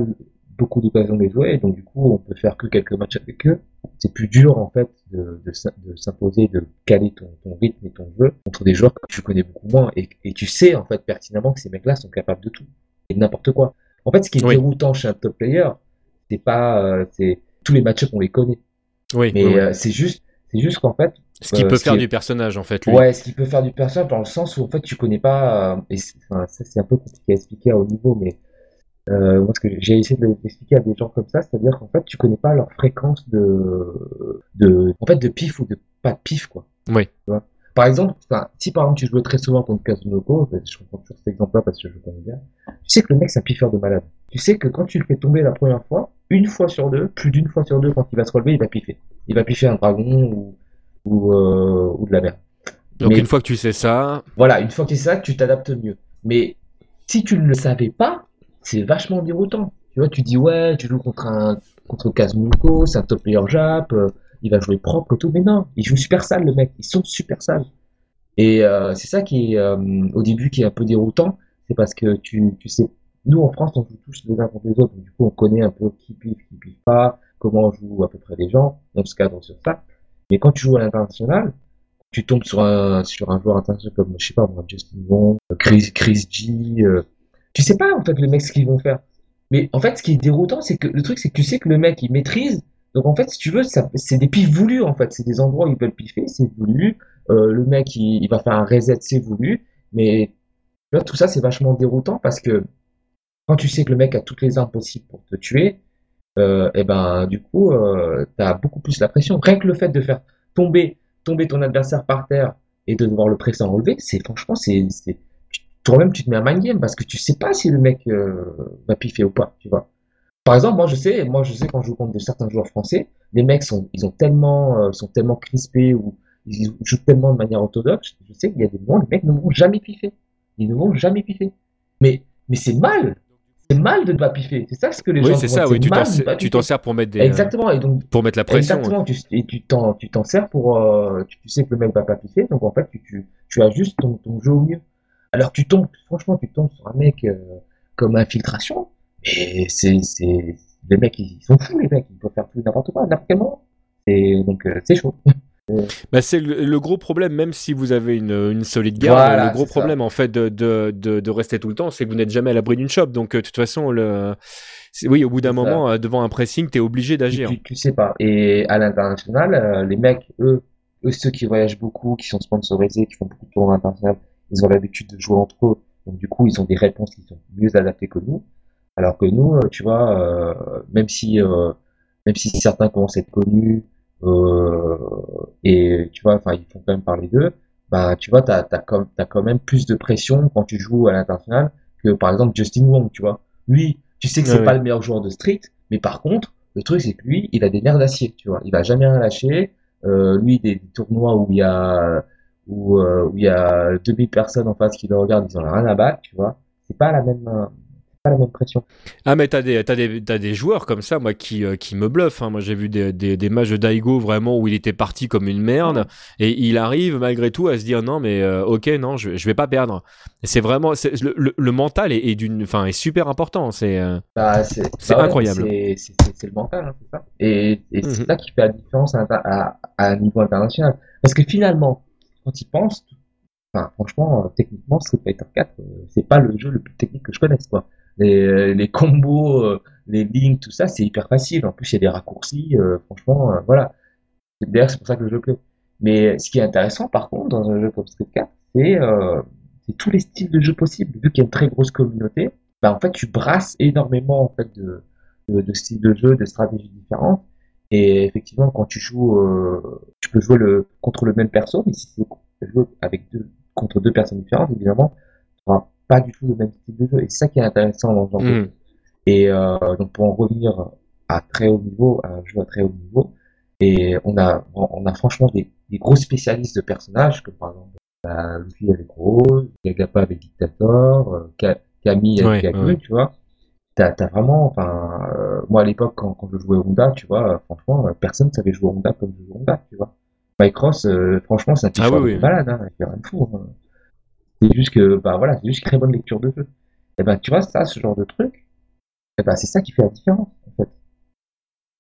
Speaker 6: beaucoup d'occasions de les jouer, donc du coup, on peut faire que quelques matchs avec eux c'est plus dur en fait de, de, s'im- de s'imposer, de caler ton, ton rythme et ton jeu contre des joueurs que tu connais beaucoup moins et, et tu sais en fait pertinemment que ces mecs-là sont capables de tout et de n'importe quoi. En fait, ce qui est
Speaker 2: Oui.
Speaker 6: déroutant chez un top player, c'est pas, euh, c'est tous les match on les connaît,
Speaker 2: Oui,
Speaker 6: mais
Speaker 2: oui,
Speaker 6: euh, c'est juste, c'est juste qu'en fait,
Speaker 2: ce qui
Speaker 6: euh,
Speaker 2: peut
Speaker 6: ce
Speaker 2: faire
Speaker 6: qui
Speaker 2: du personnage en fait. Lui.
Speaker 6: Ouais, ce qui peut faire du personnage dans le sens où en fait tu connais pas, euh, et c'est- enfin, ça c'est un peu compliqué à expliquer à haut niveau, mais Euh, moi, ce que j'ai essayé de l'expliquer à des gens comme ça, c'est-à-dire qu'en fait, tu connais pas leur fréquence de, de, en fait, de pif ou de pas de pif, quoi.
Speaker 2: Oui.
Speaker 6: Tu vois? Par exemple, si par exemple tu jouais très souvent contre Kazunoko, je comprends toujours cet exemple-là parce que je le connais bien, tu sais que le mec c'est un piffeur de malade. Tu sais que quand tu le fais tomber la première fois, une fois sur deux, plus d'une fois sur deux, quand il va se relever, il va piffer. Il va piffer un dragon ou, ou, euh, ou de la merde.
Speaker 2: Donc
Speaker 6: Mais-
Speaker 2: une fois que tu sais ça,
Speaker 6: Voilà, une fois que tu sais ça, tu t'adaptes mieux. Mais si tu ne le savais pas, c'est vachement déroutant. Tu vois, tu dis ouais, tu joues contre un contre Kazunoko, c'est un top player Jap, euh, il va jouer propre et tout, mais non, il joue super sale le mec, ils sont super sales. Et euh, c'est ça qui est euh, au début qui est un peu déroutant, c'est parce que tu, tu sais, nous en France on joue tous les uns contre les autres, du coup on connaît un peu qui piffe, qui piffe pas, comment jouent à peu près les gens, on se cadre sur ça. Mais quand tu joues à l'international, tu tombes sur un sur un joueur international comme je sais pas Justin Wong, Chris Chris G, euh, tu sais pas en fait les mecs ce qu'ils vont faire. Mais en fait ce qui est déroutant c'est que le truc c'est que tu sais que le mec il maîtrise donc en fait, si tu veux, c'est des pifs voulus en fait. C'est des endroits où ils veulent piffer, c'est voulu. Euh, le mec, il, va faire un reset, c'est voulu. Mais vois, tout ça, c'est vachement déroutant parce que quand tu sais que le mec a toutes les armes possibles pour te tuer, euh, et ben du coup, euh, t'as beaucoup plus la pression. Rien que le fait de faire tomber, tomber ton adversaire par terre et de devoir le presser en relevé, c'est franchement, c'est, toi-même, tu te mets un mind game parce que tu sais pas si le mec euh, va piffer ou pas, tu vois. Par exemple, moi je sais, moi je sais quand je joue contre de certains joueurs français, les mecs sont, ils ont tellement, euh, sont tellement crispés ou ils jouent tellement de manière orthodoxe. Je sais qu'il y a des moments, les mecs ne vont jamais piffer. Ils ne vont jamais piffer. Mais, mais c'est mal. C'est mal de ne pas piffer. C'est ça ce que les
Speaker 2: oui,
Speaker 6: gens
Speaker 2: c'est
Speaker 6: voient,
Speaker 2: ça. Oui, tu t'en
Speaker 6: ne
Speaker 2: sers pour mettre des, euh,
Speaker 6: Exactement. Et donc,
Speaker 2: pour mettre la pression.
Speaker 6: Exactement, tu, et tu t'en, tu t'en sers pour, euh, tu, tu sais que le mec va pas piffer, donc en fait, tu, tu, tu ajustes ton, ton jeu au mieux. Alors tu tombes, franchement, tu tombes sur un mec euh, comme infiltration, et c'est, c'est, les mecs, ils sont fous, les mecs, ils peuvent faire tout n'importe quoi, n'importe quel moment. Et donc, euh, c'est chaud.
Speaker 2: Bah, c'est le, le gros problème, même si vous avez une, une solide garde,
Speaker 6: Voilà,
Speaker 2: le gros
Speaker 6: ça.
Speaker 2: problème en fait de, de, de, de rester tout le temps, c'est que vous n'êtes jamais à l'abri d'une chope. Donc euh, de toute façon, le... oui, au bout d'un
Speaker 6: ça.
Speaker 2: moment, devant un pressing, t'es obligé
Speaker 6: Tu,
Speaker 2: d'agir.
Speaker 6: tu, tu sais pas. Et à l'international, les mecs, eux, eux, ceux qui voyagent beaucoup, qui sont sponsorisés, qui font beaucoup de tournois internationaux, ils ont l'habitude de jouer entre eux. Donc du coup, ils ont des réponses qui sont mieux adaptées que nous. Alors que nous, euh, tu vois, euh, même si euh, même si certains commencent à être connus euh, et tu vois, enfin, ils font quand même parler d'eux, bah tu vois, t'as t'as quand t'as quand même plus de pression quand tu joues à l'international que par exemple Justin Wong, tu vois. Lui, tu sais que c'est
Speaker 2: Ouais,
Speaker 6: pas
Speaker 2: ouais.
Speaker 6: le meilleur joueur de street, mais par contre, le truc c'est que lui, il a des nerfs d'acier, tu vois. Il va jamais rien lâcher. Euh, lui, des, des tournois où il y a où, euh, où il y a 2000 personnes en face qui le regardent, ils en ont rien à battre, tu vois. C'est pas la même euh, pas la même pression.
Speaker 2: Ah mais t'as des, t'as des, t'as des joueurs comme ça, moi, qui, euh, qui me bluffent. hein. Moi, j'ai vu des, des, des matchs de Daigo vraiment où il était parti comme une merde et il arrive malgré tout à se dire non mais euh, ok non je, je vais pas perdre. C'est vraiment le, le, le mental est, est d'une, enfin est super important. C'est euh,
Speaker 6: Bah, c'est bah ouais,
Speaker 2: incroyable.
Speaker 6: C'est le mental, hein, c'est ça. Et, et c'est
Speaker 2: Mhm.
Speaker 6: ça qui fait la différence à, à, à un niveau international. Parce que finalement, quand pensent, enfin, franchement, euh, techniquement, Street Fighter 4, euh, c'est pas le jeu le plus technique que je connaisse, quoi. Les, les combos, euh, les lignes, tout ça, c'est hyper facile. En plus, il y a des raccourcis, euh, franchement, euh, voilà. D'ailleurs, c'est pour ça que le jeu. Mais ce qui est intéressant, par contre, dans un jeu comme Street 4, c'est euh, tous les styles de jeu possibles. Vu qu'il y a une très grosse communauté, bah, en fait, tu brasses énormément en fait, de styles de jeu, de stratégies différentes. Et effectivement, quand tu joues, euh, tu peux jouer le, contre le même perso, mais si tu joues avec deux, contre deux personnes différentes, évidemment, tu n'auras pas du tout le même style de jeu. Et c'est ça qui est intéressant dans ce genre de jeu. Et euh, donc pour en revenir à très haut niveau, à un jeu à très haut niveau, et on a, on a franchement des, des gros spécialistes de personnages, comme par exemple bah, Luffy avec Rose, Gagapa avec Dictator, euh, Camille avec
Speaker 2: Ouais,
Speaker 6: Gaku,
Speaker 2: ouais.
Speaker 6: tu vois. T'as, vraiment, enfin, euh, moi à l'époque quand, quand je jouais Honda, tu vois, euh, franchement, euh, personne savait jouer Honda comme je joue Honda, tu vois. Mycross, euh, franchement, c'est un petit
Speaker 2: Ah oui, oui.
Speaker 6: malade, hein, fait rien de fou. hein. C'est juste que, bah voilà, c'est juste très bonne lecture de jeu. Et ben, tu vois, ça, ce genre de truc, et ben, c'est ça qui fait la différence, en fait.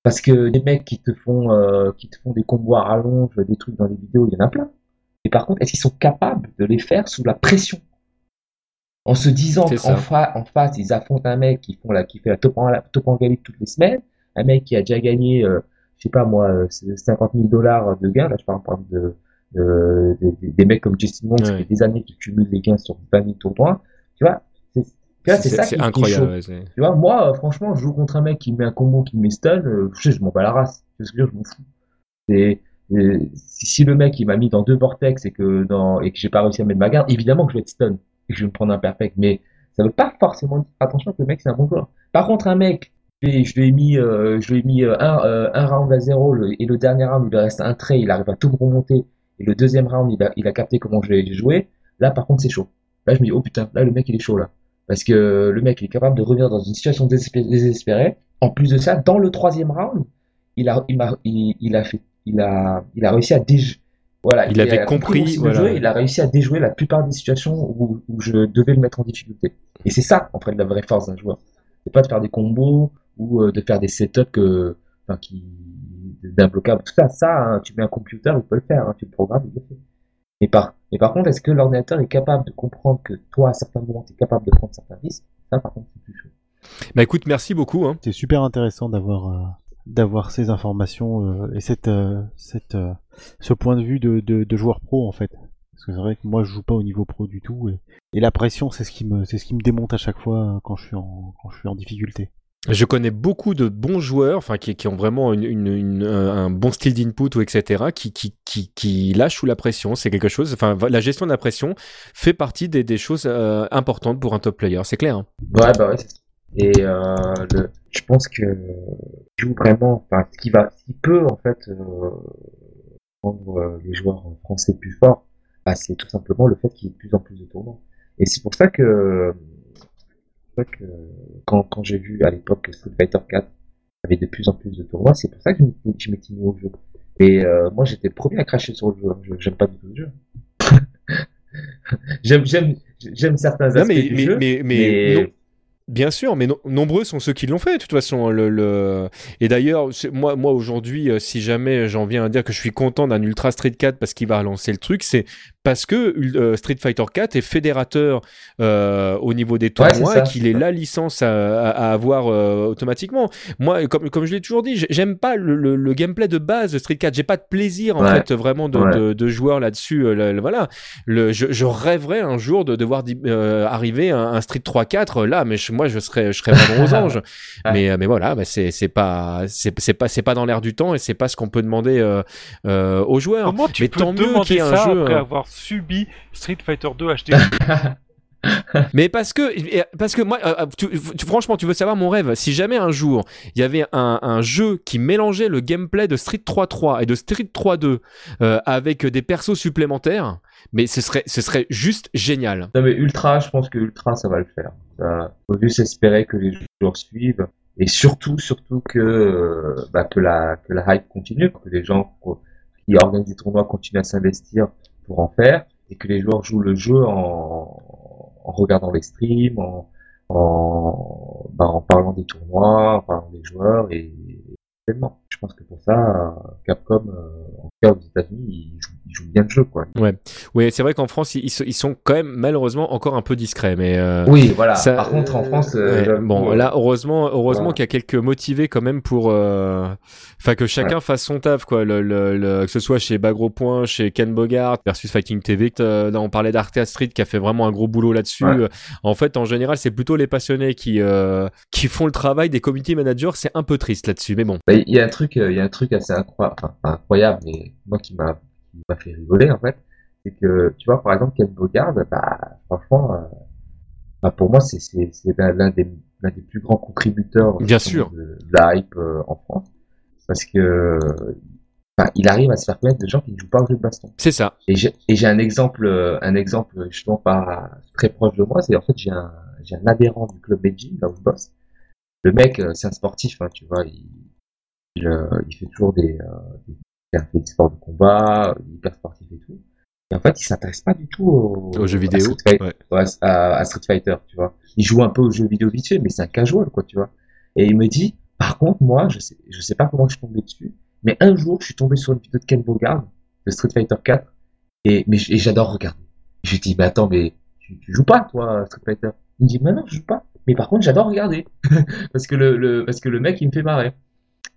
Speaker 6: Parce que des mecs qui te font, euh, qui te font des combos à rallonge, des trucs dans les vidéos, il y en a plein. Et par contre, est-ce qu'ils sont capables de les faire sous la pression? En se disant qu'en fa- en face, ils affrontent un mec qui, font la, qui fait la top en, la top en galip toutes les semaines, un mec qui a déjà gagné, euh, je sais pas moi, euh, 50 000 dollars de gains, là je parle de, de, de- de- des mecs comme Justin ça
Speaker 2: Ouais.
Speaker 6: fait des années qu'il cumule les gains sur 20 000 tournois, tu vois, c'est- ça qui, qui est
Speaker 2: incroyable. ouais,
Speaker 6: Tu vois, moi, euh, franchement, je joue contre un mec qui met un combo qui met stun, euh, je, sais, je m'en bats la race. Je je m'en fous. C'est, euh, si, si le mec il m'a mis dans deux vortex et que dans et que j'ai pas réussi à mettre ma garde, évidemment que je vais être stun je vais me prendre un perfect. Mais ça veut pas forcément dire attention que le mec c'est un bon joueur. Par contre, un mec, je lui ai- mis, euh, je lui ai mis euh, un, euh, un round à zéro et le dernier round il lui reste un trait, il arrive à tout me remonter et le deuxième round il a, il a capté comment j'ai joué. Là, par contre, c'est chaud. Là, je me dis oh putain, là le mec il est chaud là. Parce que le mec il est capable de revenir dans une situation désespé- désespérée. En plus de ça, dans le troisième round, il a, il a fait, il a, il a réussi à déjouer. Voilà,
Speaker 2: Il avait
Speaker 6: a
Speaker 2: compris, voilà.
Speaker 6: jeu, il a réussi à déjouer la plupart des situations où, où je devais le mettre en difficulté. Et c'est ça, en fait, la vraie force d'un joueur. C'est pas de faire des combos ou euh, de faire des setups que, enfin, qui, d'imbloquables, tout ça. Ça, hein, tu mets un computer, il peut le faire, hein, tu le programmes, il le fait. Mais par, mais par contre, est-ce que l'ordinateur est capable de comprendre que toi, à certains moments, tu es capable de prendre certains risques? Ça, par contre, c'est plus chaud.
Speaker 2: Bah écoute, merci beaucoup. Hein.
Speaker 1: C'est super intéressant d'avoir euh, d'avoir ces informations euh, et cette euh, cette euh, ce point de vue de, de, de joueur pro en fait. Parce que c'est vrai que moi je joue pas au niveau pro du tout et, et la pression c'est ce qui me c'est ce qui me démonte à chaque fois quand je suis en quand je suis en difficulté.
Speaker 2: Je connais beaucoup de bons joueurs, enfin qui, qui ont vraiment une, une- une- un bon style d'input ou etc. qui qui qui, qui lâchent sous la pression. C'est quelque chose. Enfin, la gestion de la pression fait partie des, des choses euh, importantes pour un top player. C'est clair. hein.
Speaker 6: Ouais, bah ouais. Et euh, le, je pense que joue vraiment, enfin, ce qui va, ce qui peut en fait euh, rendre euh, les joueurs français plus forts, bah, c'est tout simplement le fait qu'il y ait de plus en plus de tournois. Et c'est pour ça que, c'est pour ça que quand, quand j'ai vu à l'époque que Street Fighter 4 avait de plus en plus de tournois, c'est pour ça que je m'étais- mis au jeu. Et euh, moi, j'étais le premier à cracher sur le jeu. hein. Je- J'aime pas du tout le jeu. j'aime, j'aime, j'aime certains
Speaker 2: Non,
Speaker 6: aspects
Speaker 2: mais,
Speaker 6: du
Speaker 2: mais,
Speaker 6: jeu.
Speaker 2: mais, mais non- bien sûr, mais no- nombreux sont ceux qui l'ont fait, de toute façon. Le, le... Et d'ailleurs, moi, moi aujourd'hui, euh, si jamais j'en viens à dire que je suis content d'un Ultra Street 4 parce qu'il va relancer le truc, c'est parce que euh, Street Fighter 4 est fédérateur euh, au niveau des
Speaker 6: Ouais,
Speaker 2: tournois
Speaker 6: c'est
Speaker 2: et qu'il est la licence à, à- à avoir euh, automatiquement. Moi, comme, comme je l'ai toujours dit, j'ai- j'aime pas le, le- le gameplay de base de Street 4. J'ai pas de plaisir, en
Speaker 6: Ouais.
Speaker 2: fait, vraiment de,
Speaker 6: Ouais.
Speaker 2: de, de joueur là-dessus. voilà. Je, je rêverais un jour de devoir arriver à un Street 3-4 là, mais je- moi je serais, je serais vraiment aux anges.
Speaker 6: Ouais.
Speaker 2: Mais, euh, mais voilà, bah, c'est c'est pas, c'est c'est pas, c'est pas dans l'air du temps et c'est pas ce qu'on peut demander euh, euh, aux joueurs.
Speaker 4: Comment tu
Speaker 2: mais
Speaker 4: peux
Speaker 2: tant mieux qu'il y ait un
Speaker 4: ça
Speaker 2: jeu,
Speaker 4: après avoir subi Street Fighter 2 HD
Speaker 2: Mais parce que, parce que moi, euh, tu- tu- franchement, tu veux savoir mon rêve. Si jamais un jour il y avait un, un jeu qui mélangeait le gameplay de Street 3.3 et de Street 3.2 euh, avec des persos supplémentaires, mais ce serait, ce serait juste génial.
Speaker 6: Non mais Ultra, je pense que Ultra ça va le faire. Ça, faut juste espérer que les joueurs suivent et surtout, surtout que euh, bah, que la que la hype continue, que les gens qui organisent des tournois continuent à s'investir pour en faire et que les joueurs jouent le jeu en, regardant les streams, en en, bah, en parlant des tournois, en parlant des joueurs et. Je pense que pour ça, Capcom, euh, cas aux États-Unis, ils jouent, ils jouent bien le jeu quoi.
Speaker 2: Oui, c'est vrai qu'en France, ils, ils sont quand même malheureusement encore un peu discrets, mais. euh,
Speaker 6: Oui, voilà.
Speaker 2: Ça,
Speaker 6: Par contre, en
Speaker 2: euh,
Speaker 6: France, euh,
Speaker 2: ouais, bon, là, heureusement, heureusement
Speaker 6: voilà.
Speaker 2: qu'il y a quelques motivés quand même pour, enfin, que chacun fasse son taf, quoi. Le, le, le- que ce soit chez Bagro Point, chez Ken Bogart versus Fighting TV. Là, on parlait d'Artea Street qui a fait vraiment un gros boulot là-dessus.
Speaker 6: Ouais.
Speaker 2: En fait, en général, c'est plutôt les passionnés qui, qui font le travail des community managers. C'est un peu triste là-dessus, mais bon.
Speaker 6: Bah, Il y a un truc, il y a un truc assez incroyable, mais moi qui m'a, qui m'a fait rigoler en fait, c'est que tu vois par exemple Ken Bogard, bah franchement, euh, bah, pour moi c'est c'est c'est l'un des l'un des plus grands contributeurs
Speaker 2: Bien
Speaker 6: justement,
Speaker 2: sûr.
Speaker 6: de, de la hype euh, en France, parce que enfin, il arrive à se faire connaître de gens qui ne jouent pas au jeu de baston.
Speaker 2: C'est ça.
Speaker 6: Et j'ai et j'ai un exemple, euh, un exemple justement pas très proche de moi, c'est en fait j'ai un j'ai un adhérent du club Beijing là où je bosse. Le mec, euh, c'est un sportif, hein, tu vois, il, il, euh, il fait toujours des, euh, des, il a fait des sports de combat, euh, il est hyper sportif et tout. Et en fait, il s'intéresse pas du tout au,
Speaker 2: Aux jeux
Speaker 6: à
Speaker 2: vidéo.
Speaker 6: Street Fighter,
Speaker 2: Ouais.
Speaker 6: à, à Street Fighter, tu vois. Il joue un peu aux jeux vidéo vite fait, mais c'est un casual, quoi, tu vois. Et il me dit, par contre, moi, je sais, je sais pas comment je suis tombé dessus, mais un jour, je suis tombé sur une vidéo de Ken Bogard, de Street Fighter 4, et, mais, j- et j'adore regarder. Je lui dis, mais attends, mais tu, tu joues pas, toi, à Street Fighter? Il me dit, mais non, je joue pas. Mais par contre, j'adore regarder. parce que le, le, parce que le mec, il me fait marrer.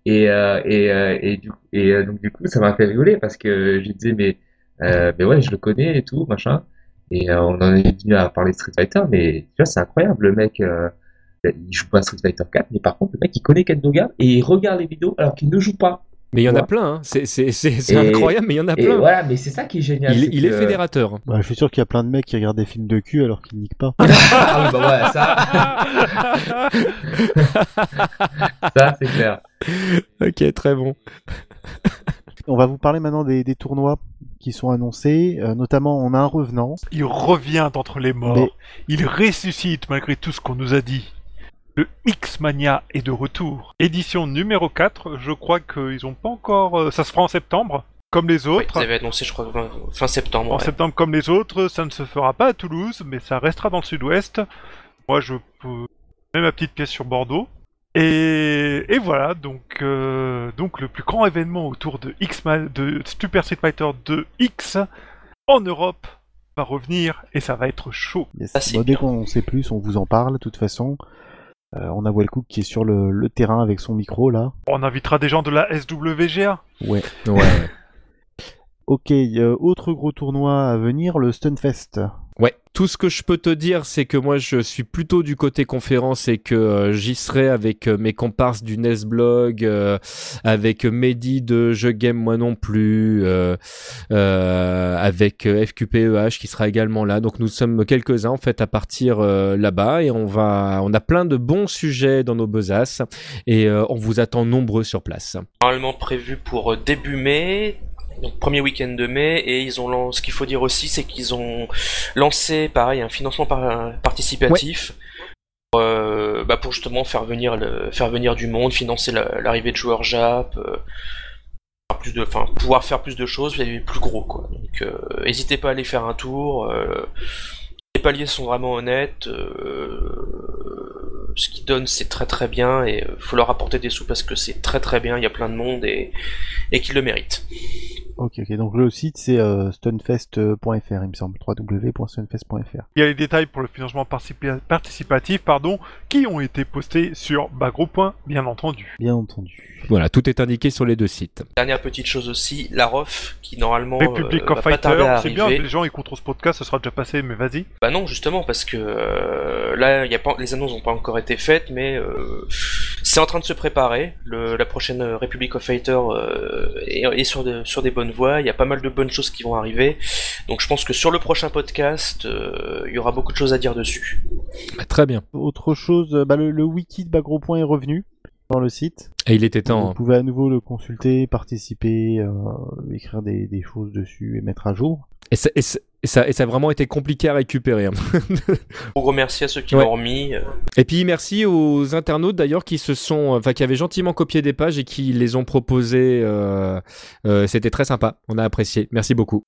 Speaker 6: Et, euh, et, euh, et, du, et euh, donc, du coup, ça m'a fait rigoler parce que je disais, mais, euh, mais ouais, je le connais et tout, machin. Et euh, on en est venu à parler de Street Fighter, mais tu vois, c'est incroyable. Le mec, euh, il joue pas à Street Fighter 4, mais par contre, le mec, il connaît Ken Doga et il regarde les vidéos alors qu'il ne joue pas.
Speaker 2: Mais il y en a plein, hein. c'est incroyable, mais il y en a
Speaker 6: Et
Speaker 2: plein.
Speaker 6: voilà, mais c'est ça qui est génial.
Speaker 2: Il, est fédérateur.
Speaker 1: Bah, je suis sûr qu'il y a plein de mecs qui regardent des films de cul alors qu'ils niquent pas.
Speaker 6: ah oui, bah ouais, ça, ça c'est clair.
Speaker 2: Ok, très bon.
Speaker 1: On va vous parler maintenant des, des tournois qui sont annoncés. Euh, notamment, on a un revenant.
Speaker 4: Il revient d'entre les morts.
Speaker 1: Mais-
Speaker 4: Il ressuscite malgré tout ce qu'on nous a dit. Le X-Mania est de retour. Édition numéro 4. Je crois qu'ils ont pas encore. euh, Ça se fera en septembre, comme les
Speaker 3: Oui,
Speaker 4: autres.
Speaker 3: vous avez annoncé, je crois, fin- septembre.
Speaker 4: En
Speaker 3: ouais.
Speaker 4: septembre, comme les autres, ça ne se fera pas à Toulouse, mais ça restera dans le sud-ouest. Moi, je peux mets ma petite pièce sur Bordeaux. Et, et voilà, donc, euh, donc le plus grand événement autour de, X de Super Street Fighter 2X en Europe va revenir et ça va être chaud.
Speaker 1: Yes. Bon, dès qu'on sait plus, on vous en parle. De toute façon, Euh, on a Wellcook qui est sur le, le terrain avec son micro là.
Speaker 4: On invitera des gens de la SWGA.
Speaker 1: Ouais.
Speaker 2: Ouais.
Speaker 1: Ok, euh, autre gros tournoi à venir, le Stunfest.
Speaker 2: Ouais, tout ce que je peux te dire, c'est que moi je suis plutôt du côté conférence et que euh, j'y serai avec euh, mes comparses du Nesblog, euh, avec Mehdi de Je Game Moi Non Plus, euh, euh, avec euh, FQPEH qui sera également là. Donc nous sommes quelques-uns en fait à partir euh, là-bas et on va, on a plein de bons sujets dans nos besaces et euh, on vous attend nombreux sur place.
Speaker 3: Normalement prévu pour euh, début mai. Donc premier week-end de mai et ils ont lancé, ce qu'il faut dire aussi c'est qu'ils ont lancé pareil un financement par- participatif pour, euh, bah, pour justement faire venir le, faire venir du monde, financer la- l'arrivée de joueurs Jap, euh, faire plus de, enfin pouvoir faire plus de choses et plus gros quoi. Donc euh, n'hésitez pas à aller faire un tour. les paliers sont vraiment honnêtes. ce qu'ils donnent c'est très très bien et euh, faut leur apporter des sous parce que c'est très très bien. Il y a plein de monde et et qu'ils le méritent.
Speaker 1: Ok, ok. Donc le site c'est euh, stunfest.fr, il me semble. www.stunfest.fr.
Speaker 4: Il y a les détails pour le financement participa- participatif pardon, qui ont été postés sur Bagro. bien entendu.
Speaker 1: Bien entendu.
Speaker 2: Voilà, tout est indiqué sur les deux sites.
Speaker 3: Dernière petite chose aussi, la ROF qui normalement
Speaker 4: Republic
Speaker 3: euh,
Speaker 4: of
Speaker 3: va pas tarder
Speaker 4: Fighter,
Speaker 3: à
Speaker 4: c'est bien,
Speaker 3: arriver.
Speaker 4: les gens ils trop ce podcast, ça sera déjà passé, mais vas-y.
Speaker 3: Bah non, justement, parce que euh, là, il y a pas, les annonces n'ont pas encore été faites, mais euh, c'est en train de se préparer. Le, la prochaine Republic of Fighter euh, est, est sur, de- sur des bonnes voies. Il y a pas mal de bonnes choses qui vont arriver. Donc je pense que sur le prochain podcast, euh, il y aura beaucoup de choses à dire dessus.
Speaker 2: Bah, très bien.
Speaker 1: Autre chose, euh, bah, le, le wiki de Bagro Point est revenu dans le site.
Speaker 2: Et il était
Speaker 1: Vous
Speaker 2: temps. hein.
Speaker 1: pouvez à nouveau le consulter, participer, euh, écrire des, des choses dessus et mettre à jour.
Speaker 2: Et ça, et ça- et ça- et ça a vraiment été compliqué à récupérer. hein.
Speaker 3: Un gros merci à ceux qui
Speaker 2: Ouais.
Speaker 3: l'ont remis. euh,
Speaker 2: Et puis merci aux internautes d'ailleurs qui se sont, enfin qui avaient gentiment copié des pages et qui les ont proposées. euh, euh, C'était très sympa. On a apprécié. Merci beaucoup.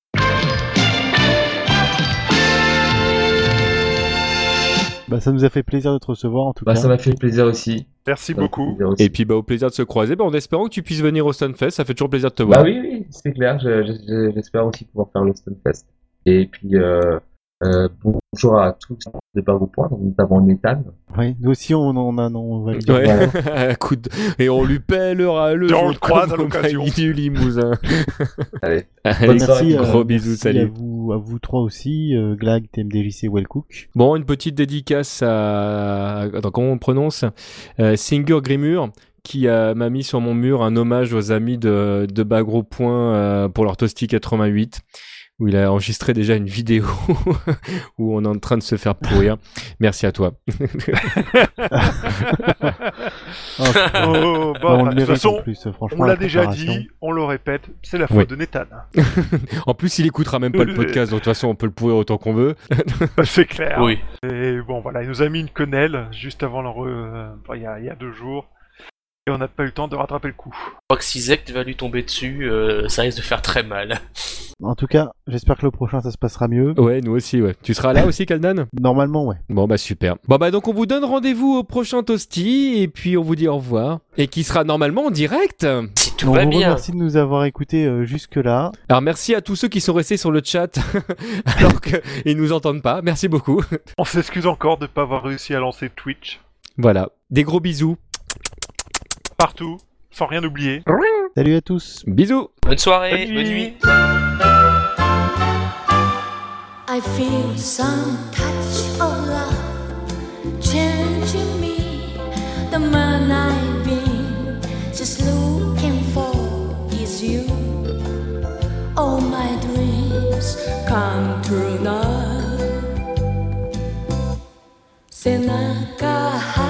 Speaker 1: Bah, ça nous a fait plaisir de te recevoir en tout
Speaker 6: Bah,
Speaker 1: cas.
Speaker 6: ça m'a fait plaisir aussi.
Speaker 4: Merci
Speaker 6: Ça
Speaker 4: beaucoup.
Speaker 2: Et puis bah au plaisir de se croiser. Bah, en espérant que tu puisses venir au Stunfest. Ça fait toujours plaisir de te voir.
Speaker 6: Bah oui, oui, c'est clair. je- je- J'espère aussi pouvoir faire le Stunfest. Et puis, euh, euh, bonjour à tous de Barreau Point, donc notamment Nathan.
Speaker 1: Oui, nous aussi on en a, on va dire.
Speaker 2: Ouais. Coup Et on lui pèlera le
Speaker 4: Et on le croise à l'occasion.
Speaker 2: du Limousin.
Speaker 6: Allez.
Speaker 2: Allez.
Speaker 1: Merci, euh,
Speaker 2: gros bisous,
Speaker 1: merci
Speaker 2: salut.
Speaker 1: Vous, trois aussi, euh, Glag, TMDJC, Wellcook.
Speaker 2: Bon, une petite dédicace à. Attends, comment on prononce? Euh, Singer Grimur, qui m'a mis sur mon mur un hommage aux amis de, de Bagro Point euh, pour leur Toasty 88, où il a enregistré déjà une vidéo où on est en train de se faire pourrir. Merci à toi.
Speaker 1: Oh,
Speaker 4: Oh, bah,
Speaker 1: on
Speaker 4: de toute façon,
Speaker 1: en plus, franchement.
Speaker 4: on
Speaker 1: la
Speaker 4: déjà dit, on le répète, c'est la faute
Speaker 2: Oui.
Speaker 4: de Nathan.
Speaker 2: en plus, il écoutera même pas le podcast, donc de toute façon, on peut le pourrir autant qu'on veut.
Speaker 4: c'est clair.
Speaker 3: Oui.
Speaker 4: Et bon, voilà, il nous a mis une quenelle juste avant le. re- enfin, il, il y a deux jours. Et on n'a pas eu le temps de rattraper le coup.
Speaker 3: Je crois que si Zect va lui tomber dessus, euh, ça risque de faire très mal.
Speaker 1: En tout cas, j'espère que le prochain ça se passera mieux.
Speaker 2: Ouais, nous aussi, ouais. Tu seras là aussi, Kaldan?
Speaker 1: Normalement, ouais.
Speaker 2: Bon bah super. Bon bah donc on vous donne rendez-vous au prochain Toasty et puis on vous dit au revoir. Et qui sera normalement en direct.
Speaker 3: Si tout
Speaker 1: on
Speaker 3: va
Speaker 1: vous
Speaker 3: bien.
Speaker 1: remercie de nous avoir écoutés euh, jusque-là.
Speaker 2: Alors merci à tous ceux qui sont restés sur le chat alors qu'ils nous entendent pas. Merci beaucoup.
Speaker 4: On s'excuse encore de ne pas avoir réussi à lancer Twitch
Speaker 2: Voilà. Des gros bisous.
Speaker 4: Partout, sans rien oublier.
Speaker 1: Salut à tous.
Speaker 2: Bisous.
Speaker 3: Bonne soirée,
Speaker 4: Bonne
Speaker 3: bonne
Speaker 4: nuit.
Speaker 9: I feel some touch of love changing me. The man I've been just looking for is you. All my dreams come true now. 背中